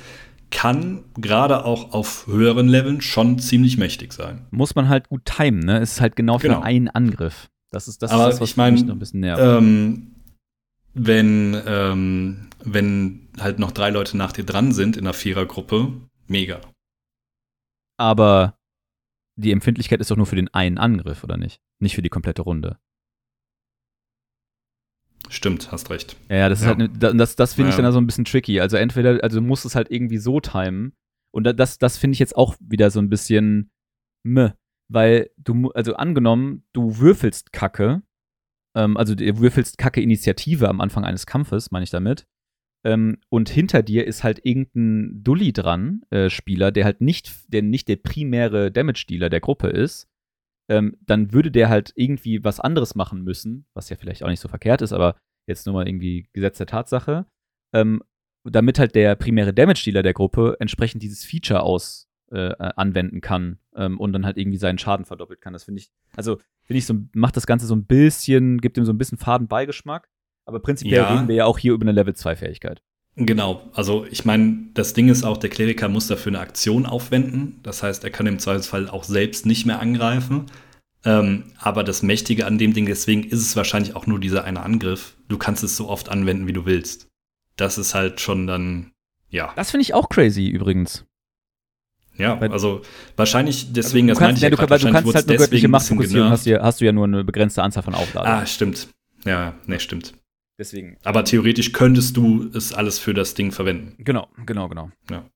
kann gerade auch auf höheren Leveln schon ziemlich mächtig sein. Muss man halt gut timen, ne? Es ist halt genau für genau. einen Angriff. Das ist das, Aber ist das was ich mein, mich noch ein bisschen nervt. Ähm, wenn, ähm, wenn halt noch drei Leute nach dir dran sind in einer Vierergruppe, mega. Aber die Empfindlichkeit ist doch nur für den einen Angriff, oder nicht? Nicht für die komplette Runde. Stimmt, hast recht. Ja, ja das ja. ist halt, ne, das, das finde ich dann so ein bisschen tricky. Also entweder, also du musst es halt irgendwie so timen. Und das, das finde ich jetzt auch wieder so ein bisschen meh. Weil du, also angenommen, du würfelst Kacke, ähm, also du würfelst Kacke Initiative am Anfang eines Kampfes, meine ich damit. Ähm, und hinter dir ist halt irgendein Dulli dran, äh, Spieler, der halt nicht, der nicht der primäre Damage-Dealer der Gruppe ist ähm, dann würde der halt irgendwie was anderes machen müssen, was ja vielleicht auch nicht so verkehrt ist, aber jetzt nur mal irgendwie Gesetz der Tatsache, ähm, damit halt der primäre Damage-Dealer der Gruppe entsprechend dieses Feature aus äh, äh, anwenden kann ähm, und dann halt irgendwie seinen Schaden verdoppelt kann. Das finde ich, also finde ich so, macht das Ganze so ein bisschen, gibt ihm so ein bisschen Fadenbeigeschmack, aber prinzipiell ja. reden wir ja auch hier über eine Level 2 Fähigkeit. Genau, also ich meine, das Ding ist auch, der Kleriker muss dafür eine Aktion aufwenden. Das heißt, er kann im Zweifelsfall auch selbst nicht mehr angreifen. Ähm, aber das Mächtige an dem Ding, deswegen ist es wahrscheinlich auch nur dieser eine Angriff. Du kannst es so oft anwenden, wie du willst. Das ist halt schon dann, ja. Das finde ich auch crazy übrigens. Ja, weil, also wahrscheinlich deswegen, also, das meinte ich ja, du, grad, du kannst halt nur göttliche Macht fokussieren, hast, hast du ja nur eine begrenzte Anzahl von Aufladen. Ah, stimmt. Ja, ne, stimmt. Deswegen. Aber theoretisch könntest du es alles für das Ding verwenden. Genau, genau, genau. Ja.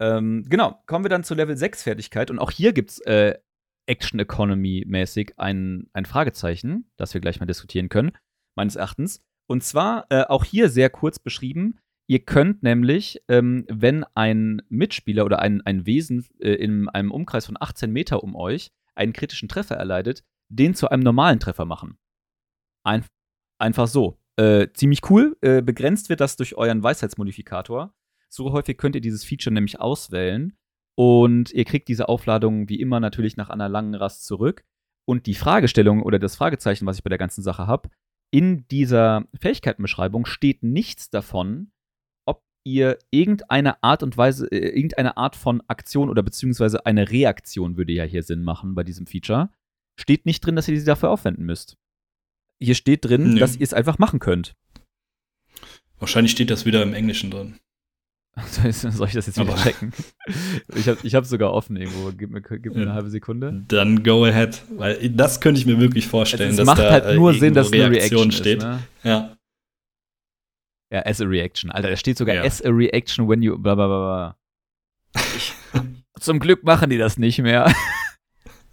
Ähm, genau, kommen wir dann zur Level 6 Fertigkeit. Und auch hier gibt es äh, Action Economy mäßig ein, ein Fragezeichen, das wir gleich mal diskutieren können, meines Erachtens. Und zwar äh, auch hier sehr kurz beschrieben. Ihr könnt nämlich, ähm, wenn ein Mitspieler oder ein, ein Wesen äh, in einem Umkreis von 18 Meter um euch einen kritischen Treffer erleidet, den zu einem normalen Treffer machen. Ein, einfach so. Äh, ziemlich cool. Äh, begrenzt wird das durch euren Weisheitsmodifikator. So häufig könnt ihr dieses Feature nämlich auswählen. Und ihr kriegt diese Aufladung wie immer natürlich nach einer langen Rast zurück. Und die Fragestellung oder das Fragezeichen, was ich bei der ganzen Sache habe, in dieser Fähigkeitenbeschreibung steht nichts davon, ob ihr irgendeine Art und Weise, äh, irgendeine Art von Aktion oder beziehungsweise eine Reaktion würde ja hier Sinn machen bei diesem Feature. Steht nicht drin, dass ihr diese dafür aufwenden müsst. Hier steht drin, nee. dass ihr es einfach machen könnt. Wahrscheinlich steht das wieder im Englischen drin. Soll ich das jetzt wieder checken? Ich habe ich hab sogar offen irgendwo. Gib mir, gib mir eine halbe Sekunde. Dann go ahead. Weil das könnte ich mir wirklich vorstellen, also es macht da halt nur Sinn, dass eine Reaktion, Reaction steht. Ist, ne? Ja. Ja, as a reaction. Alter, da steht sogar ja. as a reaction when you bla bla bla. Zum Glück machen die das nicht mehr.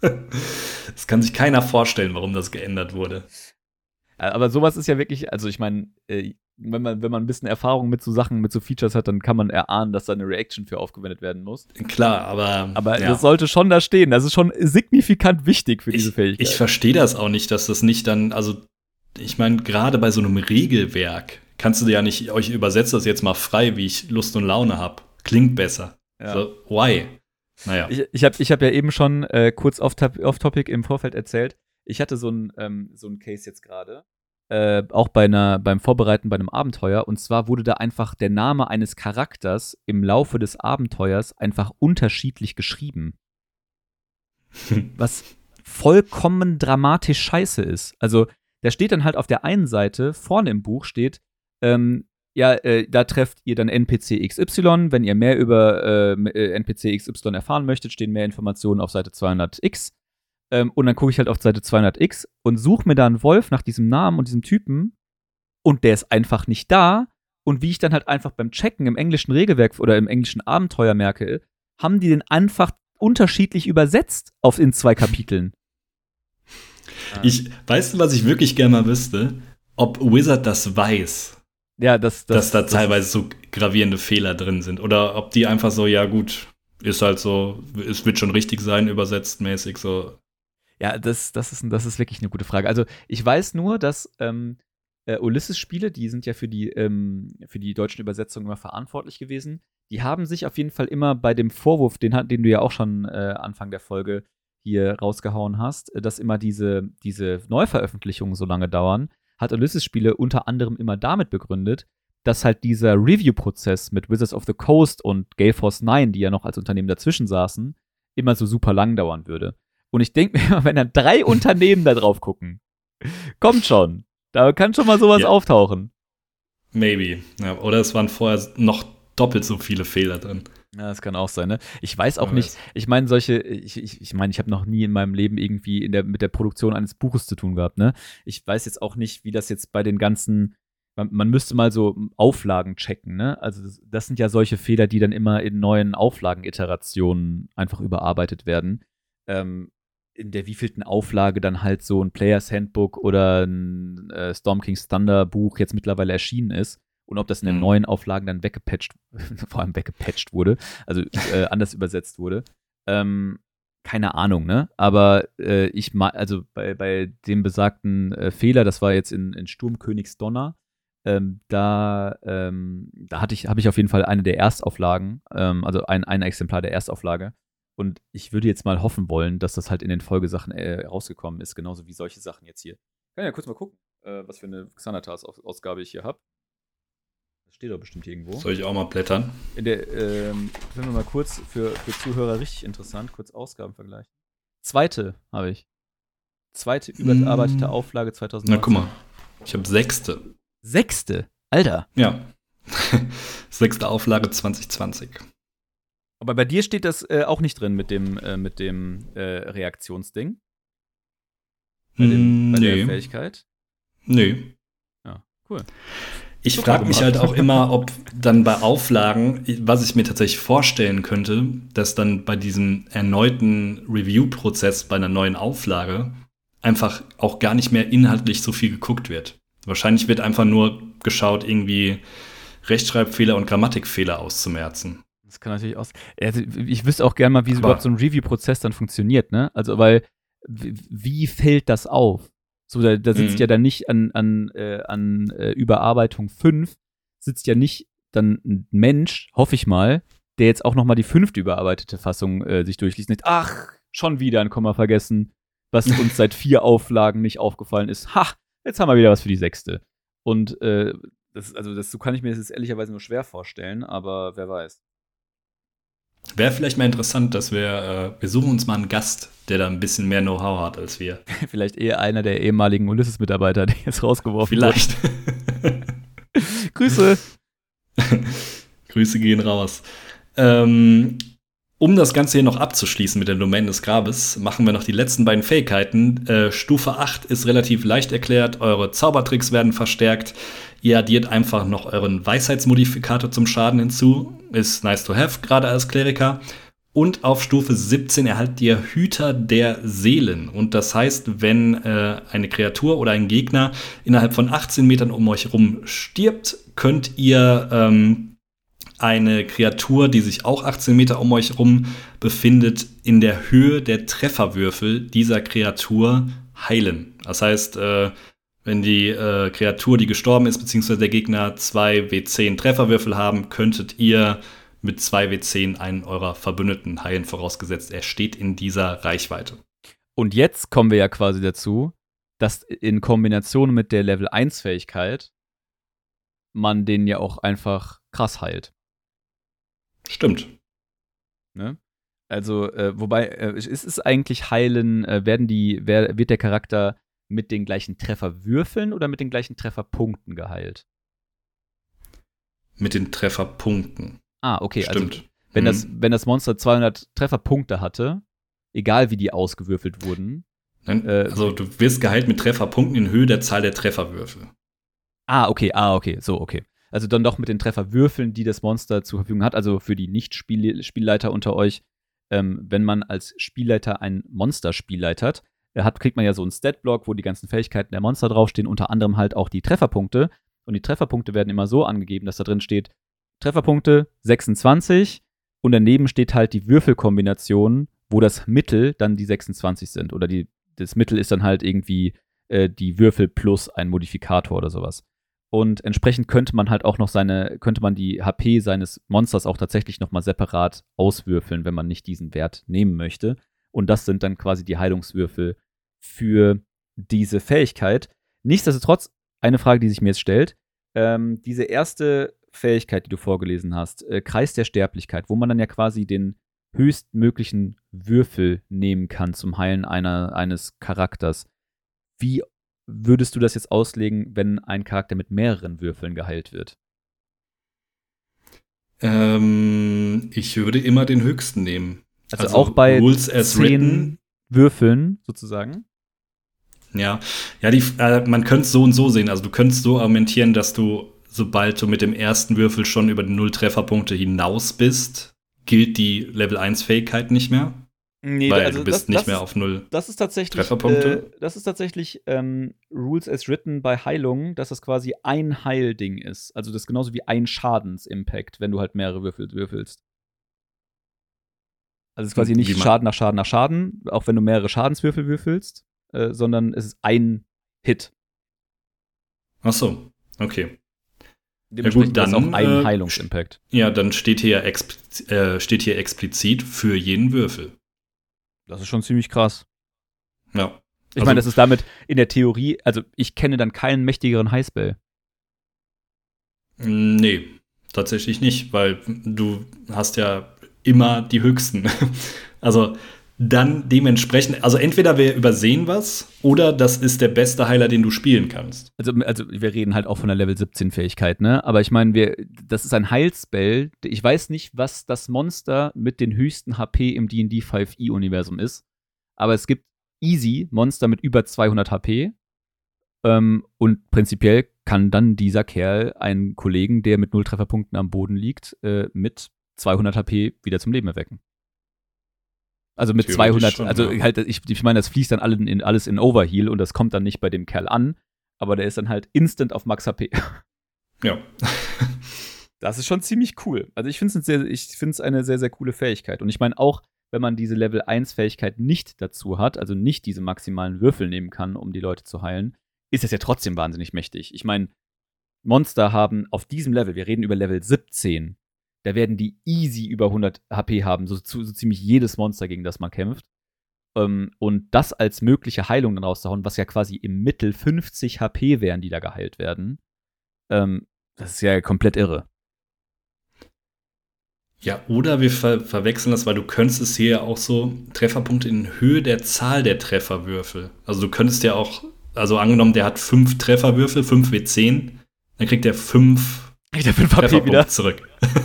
das kann sich keiner vorstellen, warum das geändert wurde. Aber sowas ist ja wirklich, also ich meine, äh, wenn man, wenn man ein bisschen Erfahrung mit so Sachen, mit so Features hat, dann kann man erahnen, dass da eine Reaction für aufgewendet werden muss. Klar, aber. Aber ja. das sollte schon da stehen. Das ist schon signifikant wichtig für ich, diese Fähigkeit. Ich verstehe das auch nicht, dass das nicht dann, also ich meine, gerade bei so einem Regelwerk kannst du ja nicht, euch übersetzt das jetzt mal frei, wie ich Lust und Laune habe. Klingt besser. Ja. So, why? Naja. Ich, ich habe ich hab ja eben schon äh, kurz off-topic off im Vorfeld erzählt. Ich hatte so ein, ähm, so ein Case jetzt gerade. Äh, auch bei einer, beim Vorbereiten bei einem Abenteuer. Und zwar wurde da einfach der Name eines Charakters im Laufe des Abenteuers einfach unterschiedlich geschrieben. was vollkommen dramatisch scheiße ist. Also, da steht dann halt auf der einen Seite, vorne im Buch steht, ähm, ja, äh, da trefft ihr dann NPC XY. Wenn ihr mehr über äh, äh NPC XY erfahren möchtet, stehen mehr Informationen auf Seite 200x. Ähm, und dann gucke ich halt auf Seite 200x und suche mir da einen Wolf nach diesem Namen und diesem Typen. Und der ist einfach nicht da. Und wie ich dann halt einfach beim Checken im englischen Regelwerk oder im englischen Abenteuer merke, haben die den einfach unterschiedlich übersetzt auf in zwei Kapiteln. Ich, weißt du, was ich wirklich gerne mal wüsste? Ob Wizard das weiß. Ja, das, das, dass da teilweise so gravierende Fehler drin sind. Oder ob die einfach so, ja gut, ist halt so, es wird schon richtig sein, übersetzt mäßig so. Ja, das, das, ist, das ist wirklich eine gute Frage. Also ich weiß nur, dass ähm, äh, Ulysses-Spiele, die sind ja für die, ähm, für die deutschen Übersetzungen immer verantwortlich gewesen. Die haben sich auf jeden Fall immer bei dem Vorwurf, den, den du ja auch schon äh, Anfang der Folge hier rausgehauen hast, äh, dass immer diese, diese Neuveröffentlichungen so lange dauern, hat Ulysses-Spiele unter anderem immer damit begründet, dass halt dieser Review-Prozess mit Wizards of the Coast und Gale Force 9, die ja noch als Unternehmen dazwischen saßen, immer so super lang dauern würde. Und ich denke mir immer, wenn dann drei Unternehmen da drauf gucken, kommt schon. Da kann schon mal sowas ja. auftauchen. Maybe. Ja, oder es waren vorher noch doppelt so viele Fehler drin. Ja, das kann auch sein, ne? Ich weiß auch ja, nicht, ich meine, solche, ich ich, ich, mein, ich habe noch nie in meinem Leben irgendwie in der, mit der Produktion eines Buches zu tun gehabt, ne? Ich weiß jetzt auch nicht, wie das jetzt bei den ganzen, man, man müsste mal so Auflagen checken, ne? Also das, das, sind ja solche Fehler, die dann immer in neuen Auflageniterationen einfach überarbeitet werden. Ähm, in der wievielten Auflage dann halt so ein Players Handbook oder ein äh, Storm King's Thunder Buch jetzt mittlerweile erschienen ist und ob das in den mhm. neuen Auflagen dann weggepatcht, vor allem weggepatcht wurde, also äh, anders übersetzt wurde. Ähm, keine Ahnung, ne? Aber äh, ich mal, also bei, bei dem besagten äh, Fehler, das war jetzt in, in Sturmkönigs Donner, ähm, da, ähm, da hatte ich, habe ich auf jeden Fall eine der Erstauflagen, ähm, also ein, ein Exemplar der Erstauflage. Und ich würde jetzt mal hoffen wollen, dass das halt in den Folgesachen äh, rausgekommen ist, genauso wie solche Sachen jetzt hier. Ich kann ja kurz mal gucken, äh, was für eine Xanatas-Ausgabe ich hier habe. Das steht doch bestimmt irgendwo. Soll ich auch mal blättern? In der, ähm, wir mal kurz für, für Zuhörer richtig interessant, kurz Ausgabenvergleich. Zweite habe ich. Zweite überarbeitete mm. Auflage 2019. Na guck mal, ich habe sechste. Sechste? Alter. Ja. sechste Auflage 2020. Aber bei dir steht das äh, auch nicht drin mit dem, äh, mit dem äh, Reaktionsding? Bei, dem, bei nee. der Fähigkeit? Nee. Ja, cool. Ich frage mich halt auch immer, ob dann bei Auflagen, was ich mir tatsächlich vorstellen könnte, dass dann bei diesem erneuten Review-Prozess bei einer neuen Auflage einfach auch gar nicht mehr inhaltlich so viel geguckt wird. Wahrscheinlich wird einfach nur geschaut, irgendwie Rechtschreibfehler und Grammatikfehler auszumerzen. Das kann natürlich aus. Also ich wüsste auch gerne mal, wie überhaupt so ein Review-Prozess dann funktioniert, ne? Also, weil, wie fällt das auf? So, da, da sitzt mhm. ja dann nicht an, an, äh, an äh, Überarbeitung 5, sitzt ja nicht dann ein Mensch, hoffe ich mal, der jetzt auch nochmal die fünfte überarbeitete Fassung äh, sich durchliest. Nicht, ach, schon wieder ein Komma vergessen, was uns seit vier Auflagen nicht aufgefallen ist. Ha, jetzt haben wir wieder was für die sechste. Und äh, das, also das, so kann ich mir das jetzt ehrlicherweise nur schwer vorstellen, aber wer weiß. Wäre vielleicht mal interessant, dass wir, äh, wir suchen uns mal einen Gast, der da ein bisschen mehr Know-how hat als wir. vielleicht eher einer der ehemaligen Ulysses-Mitarbeiter, der jetzt rausgeworfen vielleicht. Grüße. Grüße gehen raus. Ähm, um das Ganze hier noch abzuschließen mit der Domain des Grabes, machen wir noch die letzten beiden Fähigkeiten. Äh, Stufe 8 ist relativ leicht erklärt, eure Zaubertricks werden verstärkt. Ihr addiert einfach noch euren Weisheitsmodifikator zum Schaden hinzu. Ist nice to have, gerade als Kleriker. Und auf Stufe 17 erhaltet ihr Hüter der Seelen. Und das heißt, wenn äh, eine Kreatur oder ein Gegner innerhalb von 18 Metern um euch herum stirbt, könnt ihr ähm, eine Kreatur, die sich auch 18 Meter um euch herum befindet, in der Höhe der Trefferwürfel dieser Kreatur heilen. Das heißt, äh, wenn die äh, Kreatur, die gestorben ist, beziehungsweise der Gegner zwei W10 Trefferwürfel haben, könntet ihr mit 2W10 einen eurer Verbündeten heilen, vorausgesetzt, er steht in dieser Reichweite. Und jetzt kommen wir ja quasi dazu, dass in Kombination mit der Level 1 Fähigkeit man den ja auch einfach krass heilt. Stimmt. Ne? Also, äh, wobei, äh, ist es eigentlich heilen, äh, werden die, wer, wird der Charakter mit den gleichen Trefferwürfeln oder mit den gleichen Trefferpunkten geheilt? Mit den Trefferpunkten. Ah, okay. Also Stimmt. Also, wenn, mhm. das, wenn das Monster 200 Trefferpunkte hatte, egal wie die ausgewürfelt wurden. Nein, äh, also, du wirst geheilt mit Trefferpunkten in Höhe der Zahl der Trefferwürfel. Ah, okay, ah, okay, so, okay. Also dann doch mit den Trefferwürfeln, die das Monster zur Verfügung hat. Also für die Nicht-Spielleiter unter euch, ähm, wenn man als Spielleiter ein Monster spielleitert, hat, kriegt man ja so einen Stat-Block, wo die ganzen Fähigkeiten der Monster draufstehen, unter anderem halt auch die Trefferpunkte. Und die Trefferpunkte werden immer so angegeben, dass da drin steht, Trefferpunkte 26 und daneben steht halt die Würfelkombination, wo das Mittel dann die 26 sind. Oder die, das Mittel ist dann halt irgendwie äh, die Würfel plus ein Modifikator oder sowas. Und entsprechend könnte man halt auch noch seine, könnte man die HP seines Monsters auch tatsächlich nochmal separat auswürfeln, wenn man nicht diesen Wert nehmen möchte. Und das sind dann quasi die Heilungswürfel für diese Fähigkeit. Nichtsdestotrotz, eine Frage, die sich mir jetzt stellt. Ähm, diese erste Fähigkeit, die du vorgelesen hast, äh, Kreis der Sterblichkeit, wo man dann ja quasi den höchstmöglichen Würfel nehmen kann zum Heilen einer, eines Charakters. Wie würdest du das jetzt auslegen, wenn ein Charakter mit mehreren Würfeln geheilt wird? Ähm, ich würde immer den höchsten nehmen. Also, also auch bei zehn. Würfeln sozusagen? Ja, ja, die, äh, man könnte es so und so sehen. Also du könntest so argumentieren, dass du, sobald du mit dem ersten Würfel schon über die Null Trefferpunkte hinaus bist, gilt die Level 1 Fähigkeit nicht mehr. Nee, Weil also du bist das, nicht das, mehr auf null das ist tatsächlich, Trefferpunkte. Äh, das ist tatsächlich ähm, Rules as written bei Heilungen, dass das quasi ein Heilding ist. Also das ist genauso wie ein Schadensimpact, wenn du halt mehrere Würfel würfelst. Also es ist quasi nicht Schaden nach Schaden nach Schaden, auch wenn du mehrere Schadenswürfel würfelst, äh, sondern es ist ein Hit. Ach so, okay. Ja gut, dann auch ein äh, Heilungsimpact. Ja, dann steht hier, äh, steht hier explizit für jeden Würfel. Das ist schon ziemlich krass. Ja. Ich also, meine, das ist damit in der Theorie, also ich kenne dann keinen mächtigeren Highspell. Nee, tatsächlich nicht, weil du hast ja immer die höchsten. also dann dementsprechend, also entweder wir übersehen was oder das ist der beste Heiler, den du spielen kannst. Also, also wir reden halt auch von der Level 17 Fähigkeit, ne? Aber ich meine, das ist ein Heilspell. Ich weiß nicht, was das Monster mit den höchsten HP im D&D 5e Universum ist, aber es gibt easy Monster mit über 200 HP. Ähm, und prinzipiell kann dann dieser Kerl einen Kollegen, der mit null Trefferpunkten am Boden liegt, äh, mit 200 HP wieder zum Leben erwecken. Also mit 200, schon, also ja. halt, ich, ich meine, das fließt dann alles in, alles in Overheal und das kommt dann nicht bei dem Kerl an, aber der ist dann halt instant auf Max HP. Ja. das ist schon ziemlich cool. Also ich finde es eine sehr, sehr coole Fähigkeit. Und ich meine auch, wenn man diese Level 1 Fähigkeit nicht dazu hat, also nicht diese maximalen Würfel nehmen kann, um die Leute zu heilen, ist das ja trotzdem wahnsinnig mächtig. Ich meine, Monster haben auf diesem Level, wir reden über Level 17, da werden die easy über 100 HP haben, so, so, ziemlich jedes Monster, gegen das man kämpft. Ähm, und das als mögliche Heilung dann rauszuhauen, was ja quasi im Mittel 50 HP wären, die da geheilt werden, ähm, das ist ja komplett irre. Ja, oder wir ver verwechseln das, weil du könntest es hier ja auch so Trefferpunkte in Höhe der Zahl der Trefferwürfel. Also du könntest ja auch, also angenommen, der hat fünf Trefferwürfel, 5 W10, dann kriegt er fünf, kriegt er fünf HP wieder zurück.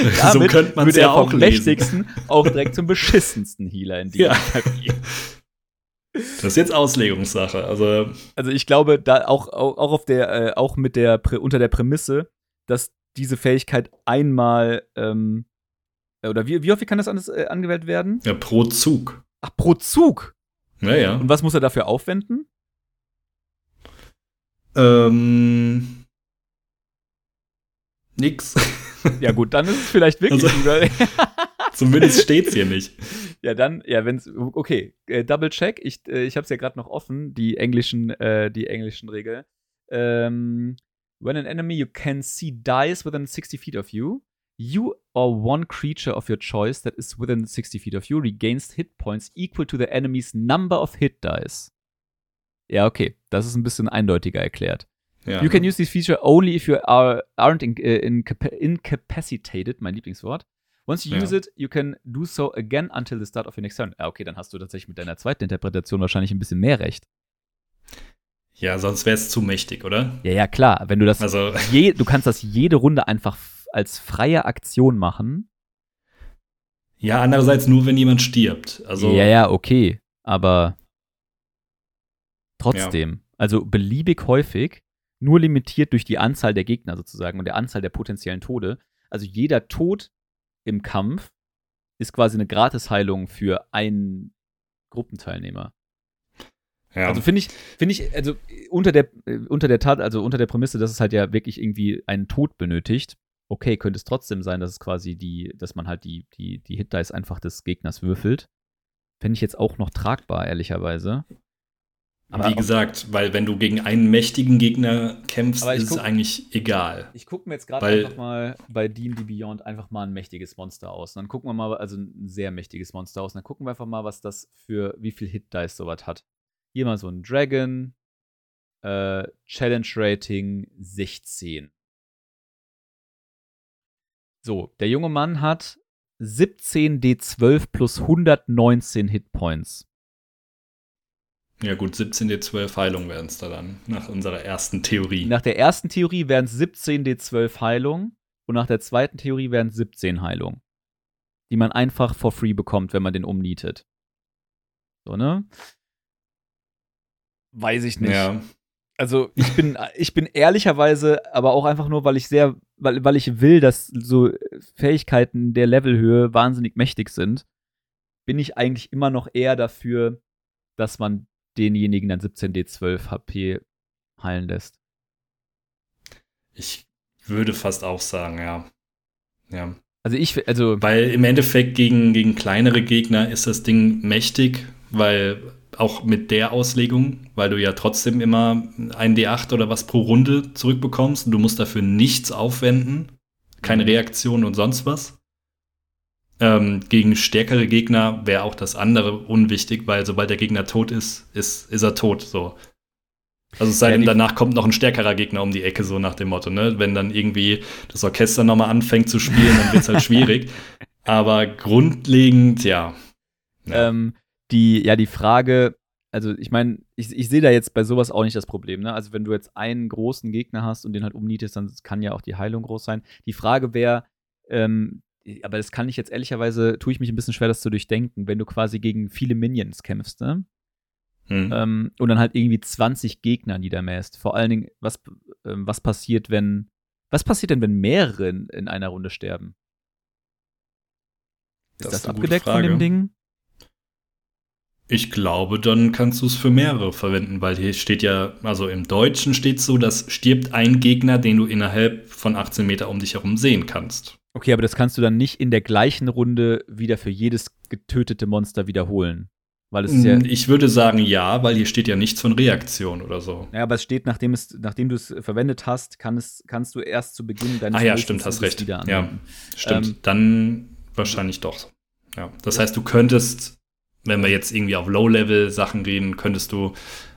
so könnte man es ja auch mächtigsten auch direkt zum beschissensten Healer in die ja. Das ist jetzt Auslegungssache. Also, also ich glaube, da auch, auch, auch auf der, äh, auch mit der unter der Prämisse, dass diese Fähigkeit einmal ähm, Oder wie, wie häufig kann das anders, äh, angewählt werden? Ja, pro Zug. Ach, pro Zug. Ja, ja. Und was muss er dafür aufwenden? Ähm. Nix. Ja, gut, dann ist es vielleicht wirklich. Also- Zumindest steht's hier nicht. Ja, dann, ja, wenn's, okay, äh, Double Check, ich, äh, ich hab's ja gerade noch offen, die englischen, äh, die englischen Regeln. Ähm, when an enemy you can see dies within 60 feet of you, you or one creature of your choice that is within 60 feet of you regains hit points equal to the enemy's number of hit dice. Ja, okay, das ist ein bisschen eindeutiger erklärt. Ja. You can use this feature only if you are, aren't in, äh, incapa incapacitated, mein Lieblingswort. Once you Ja. use it, you can do so again until the start of your next turn. Ja, okay, dann hast du tatsächlich mit deiner zweiten Interpretation wahrscheinlich ein bisschen mehr recht. ja, sonst wäre es zu mächtig, oder? Ja, ja, klar. Wenn du das Also, je, du kannst das jede Runde einfach als freie Aktion machen. ja, andererseits nur, wenn jemand stirbt. Also, ja, ja, okay. Aber trotzdem, also beliebig häufig, nur limitiert durch die Anzahl der Gegner sozusagen und der Anzahl der potenziellen Tode. Also jeder Tod im Kampf ist quasi eine Gratisheilung für einen Gruppenteilnehmer. ja. Also finde ich, finde ich, also unter der, äh, unter der Tat, also unter der Prämisse, dass es halt ja wirklich irgendwie einen Tod benötigt, okay, könnte es trotzdem sein, dass es quasi die, dass man halt die, die, die Hit-Dice einfach des Gegners würfelt. Fände ich jetzt auch noch tragbar, ehrlicherweise. Aber Wie gesagt, weil wenn du gegen einen mächtigen Gegner kämpfst, ist es guck- eigentlich egal. Ich gucke mir jetzt gerade einfach mal bei D&D Beyond einfach mal ein mächtiges Monster aus. Und dann gucken wir mal, also ein sehr mächtiges Monster aus. Und dann gucken wir einfach mal, was das für, wie viel Hit-Dice sowas hat. Hier mal so ein Dragon, äh, Challenge-Rating 16. So, der junge Mann hat 17 D12 plus 119 Hitpoints. Ja, gut, 17d12 Heilung wären es da dann, nach unserer ersten Theorie. Nach der ersten Theorie wären es 17 D12 Heilung und nach der zweiten Theorie wären es 17 Heilung. Die man einfach for free bekommt, wenn man den umnietet. So, ne? Weiß ich nicht. Ja, Also ich bin, ich bin ehrlicherweise, aber auch einfach nur, weil ich sehr, weil, weil ich will, dass so Fähigkeiten der Levelhöhe wahnsinnig mächtig sind, bin ich eigentlich immer noch eher dafür, dass man denjenigen dann 17d12 HP heilen lässt. ich würde fast auch sagen, ja. Ja. Also ich, also Weil im Endeffekt gegen, gegen kleinere Gegner ist das Ding mächtig, weil auch mit der Auslegung, weil du ja trotzdem immer ein D8 oder was pro Runde zurückbekommst und du musst dafür nichts aufwenden, keine Mhm. Reaktion und sonst was. Ähm, gegen stärkere Gegner wäre auch das andere unwichtig, weil sobald der Gegner tot ist, ist, ist er tot. So. Also es sei denn, danach kommt noch ein stärkerer Gegner um die Ecke, so nach dem Motto, ne? Wenn dann irgendwie das Orchester nochmal anfängt zu spielen, dann wird es halt schwierig. Aber grundlegend, ja. ja. Ähm, die, ja, die Frage, also ich meine, ich, ich sehe da jetzt bei sowas auch nicht das Problem, ne? Also wenn du jetzt einen großen Gegner hast und den halt umnietest, dann kann ja auch die Heilung groß sein. Die Frage wäre, ähm, aber das kann ich jetzt ehrlicherweise, tue ich mich ein bisschen schwer, das zu durchdenken, wenn du quasi gegen viele Minions kämpfst, ne? Hm. Ähm, und dann halt irgendwie 20 Gegner niedermäßt. Vor allen Dingen, was, ähm, was passiert, wenn, was passiert denn, wenn mehrere in, in einer Runde sterben? Ist Das das, abgedeckt von dem Ding? Ich glaube, dann kannst du es für mehrere verwenden, weil hier steht ja, also im Deutschen steht so, dass stirbt ein Gegner, den du innerhalb von 18 Meter um dich herum sehen kannst. Okay, aber das kannst du dann nicht in der gleichen Runde wieder für jedes getötete Monster wiederholen. Weil es ja. Ich würde sagen ja, weil hier steht ja nichts von Reaktion oder so. Ja, aber es steht, nachdem, es, nachdem du es verwendet hast, kann es, kannst du erst zu Beginn deines Ah ja, stimmt, hast recht. Ja, stimmt. Ähm, dann wahrscheinlich doch. Ja. Das heißt, du könntest, wenn wir jetzt irgendwie auf Low-Level-Sachen reden, könntest du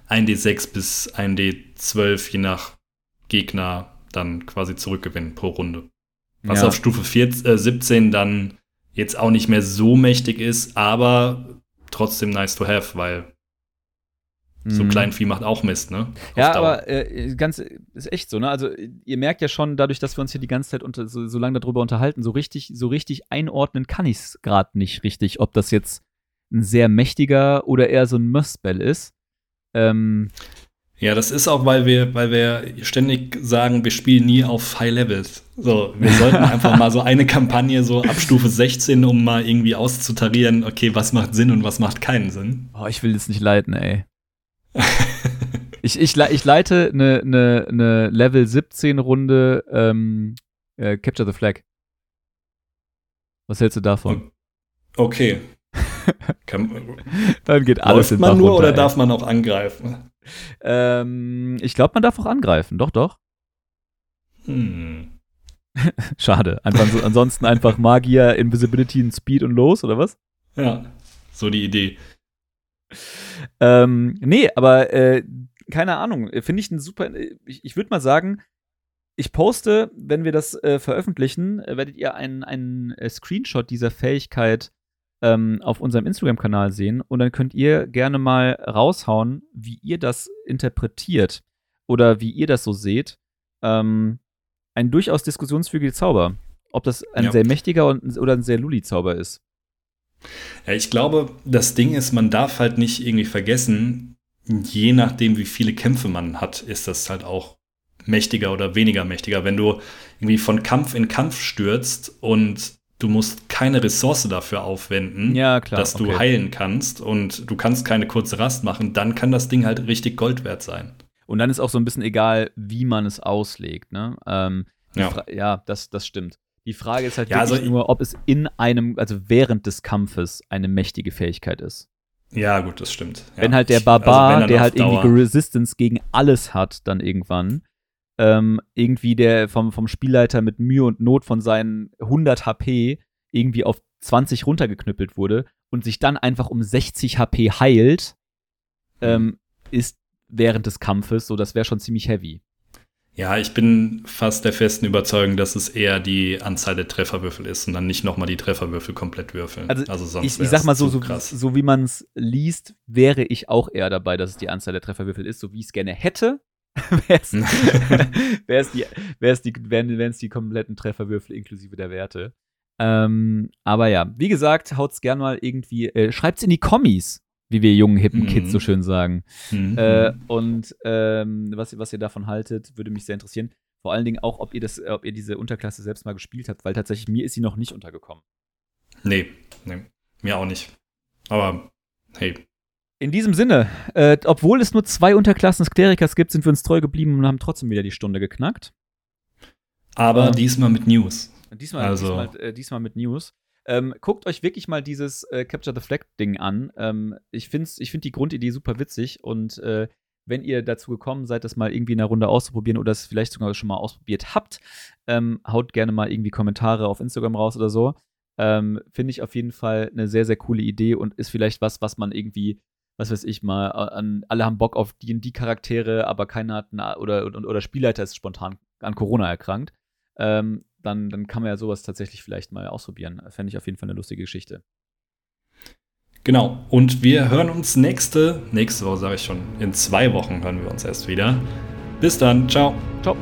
1D6 bis 1D12 je nach Gegner dann quasi zurückgewinnen pro Runde. Was ja. auf Stufe 14, äh, 17 dann jetzt auch nicht mehr so mächtig ist, aber trotzdem nice to have, weil so Mhm. Kleinvieh macht auch Mist, ne? Auf Ja, Dauer. aber äh, ganz ist echt so, ne? Also ihr merkt ja schon, dadurch, dass wir uns hier die ganze Zeit unter, so, so lange darüber unterhalten, so richtig, so richtig einordnen kann ich es gerade nicht richtig, ob das jetzt ein sehr mächtiger oder eher so ein Must-Spell ist. Ähm, Ja, das ist auch, weil wir, weil wir ständig sagen, wir spielen nie auf High Levels. So, wir sollten einfach mal so eine Kampagne so ab Stufe 16, um mal irgendwie auszutarieren, okay, was macht Sinn und was macht keinen Sinn. Oh, ich will jetzt nicht leiten, ey. ich, ich, ich leite eine, eine, eine Level 17 Runde ähm, äh, Capture the Flag. Was hältst du davon? Okay. Dann geht alles Läuft in man nur runter, oder ey. darf man auch angreifen? Ähm, ich glaube, man darf auch angreifen. Doch, doch. Hm. Schade. Einfach, so, ansonsten einfach Magier, Invisibility und Speed und los, oder was? Ja, so die Idee. Ähm, nee, aber äh, keine Ahnung. Finde ich ein super. Ich, ich würde mal sagen, ich poste, wenn wir das äh, veröffentlichen, werdet ihr einen, einen äh, Screenshot dieser Fähigkeit ähm, auf unserem Instagram-Kanal sehen und dann könnt ihr gerne mal raushauen, wie ihr das interpretiert oder wie ihr das so seht. Ähm, ein durchaus diskussionswürdiger Zauber. Ob das ein Ja. sehr mächtiger und, oder ein sehr Lully-Zauber ist. Ja, ich glaube, das Ding ist, man darf halt nicht irgendwie vergessen, je nachdem, wie viele Kämpfe man hat, ist das halt auch mächtiger oder weniger mächtiger. Wenn du irgendwie von Kampf in Kampf stürzt und du musst keine Ressource dafür aufwenden, Ja, klar. dass du okay. heilen kannst und du kannst keine kurze Rast machen, dann kann das Ding halt richtig Gold wert sein. Und dann ist auch so ein bisschen egal, wie man es auslegt. Ne? Ähm, Ja. Ja das, das stimmt. Die Frage ist halt Ja, also- nur, ob es in einem, also während des Kampfes eine mächtige Fähigkeit ist. Ja, gut, das stimmt. Ja, wenn halt der also Barbar, dann der halt irgendwie Dauer- Resistance gegen alles hat, dann irgendwann, ähm, irgendwie der vom, vom Spielleiter mit Mühe und Not von seinen 100 HP irgendwie auf 20 runtergeknüppelt wurde und sich dann einfach um 60 HP heilt, ähm, ist während des Kampfes so, das wäre schon ziemlich heavy. Ja, ich bin fast der festen Überzeugung, dass es eher die Anzahl der Trefferwürfel ist und dann nicht nochmal die Trefferwürfel komplett würfeln. Also, sonst ich, ich sag mal so, so, krass. so wie man es liest, wäre ich auch eher dabei, dass es die Anzahl der Trefferwürfel ist, so wie ich es gerne hätte. Wär's, wär's die, wär's die, wären es die kompletten Trefferwürfel inklusive der Werte. Ähm, aber ja, wie gesagt, haut's gern mal irgendwie, äh, schreibt's in die Kommis, wie wir jungen, hippen Mhm. Kids so schön sagen. Mhm. Äh, und ähm, was, was ihr davon haltet, würde mich sehr interessieren. Vor allen Dingen auch, ob ihr das, ob ihr diese Unterklasse selbst mal gespielt habt, weil tatsächlich mir ist sie noch nicht untergekommen. nee, nee, mir auch nicht. Aber hey, In diesem Sinne, äh, obwohl es nur zwei Unterklassen des Klerikers gibt, sind wir uns treu geblieben und haben trotzdem wieder die Stunde geknackt. aber Ähm, diesmal mit News. Diesmal, Also- diesmal, äh, diesmal mit News. Ähm, guckt euch wirklich mal dieses äh, Capture the Flag Ding an. Ähm, ich finde ich find die Grundidee super witzig und äh, wenn ihr dazu gekommen seid, das mal irgendwie in einer Runde auszuprobieren oder es vielleicht sogar schon mal ausprobiert habt, ähm, haut gerne mal irgendwie Kommentare auf Instagram raus oder so. Ähm, finde ich auf jeden Fall eine sehr, sehr coole Idee und ist vielleicht was, was man irgendwie, was weiß ich mal, an, alle haben Bock auf D&D-Charaktere, aber keiner hat eine, oder, oder, oder Spielleiter ist spontan an Corona erkrankt. Ähm, dann, dann kann man ja sowas tatsächlich vielleicht mal ausprobieren. Fände ich auf jeden Fall eine lustige Geschichte. Genau. Und wir hören uns nächste, nächste Woche sage ich schon, in zwei Wochen hören wir uns erst wieder. Bis dann. Ciao. Ciao.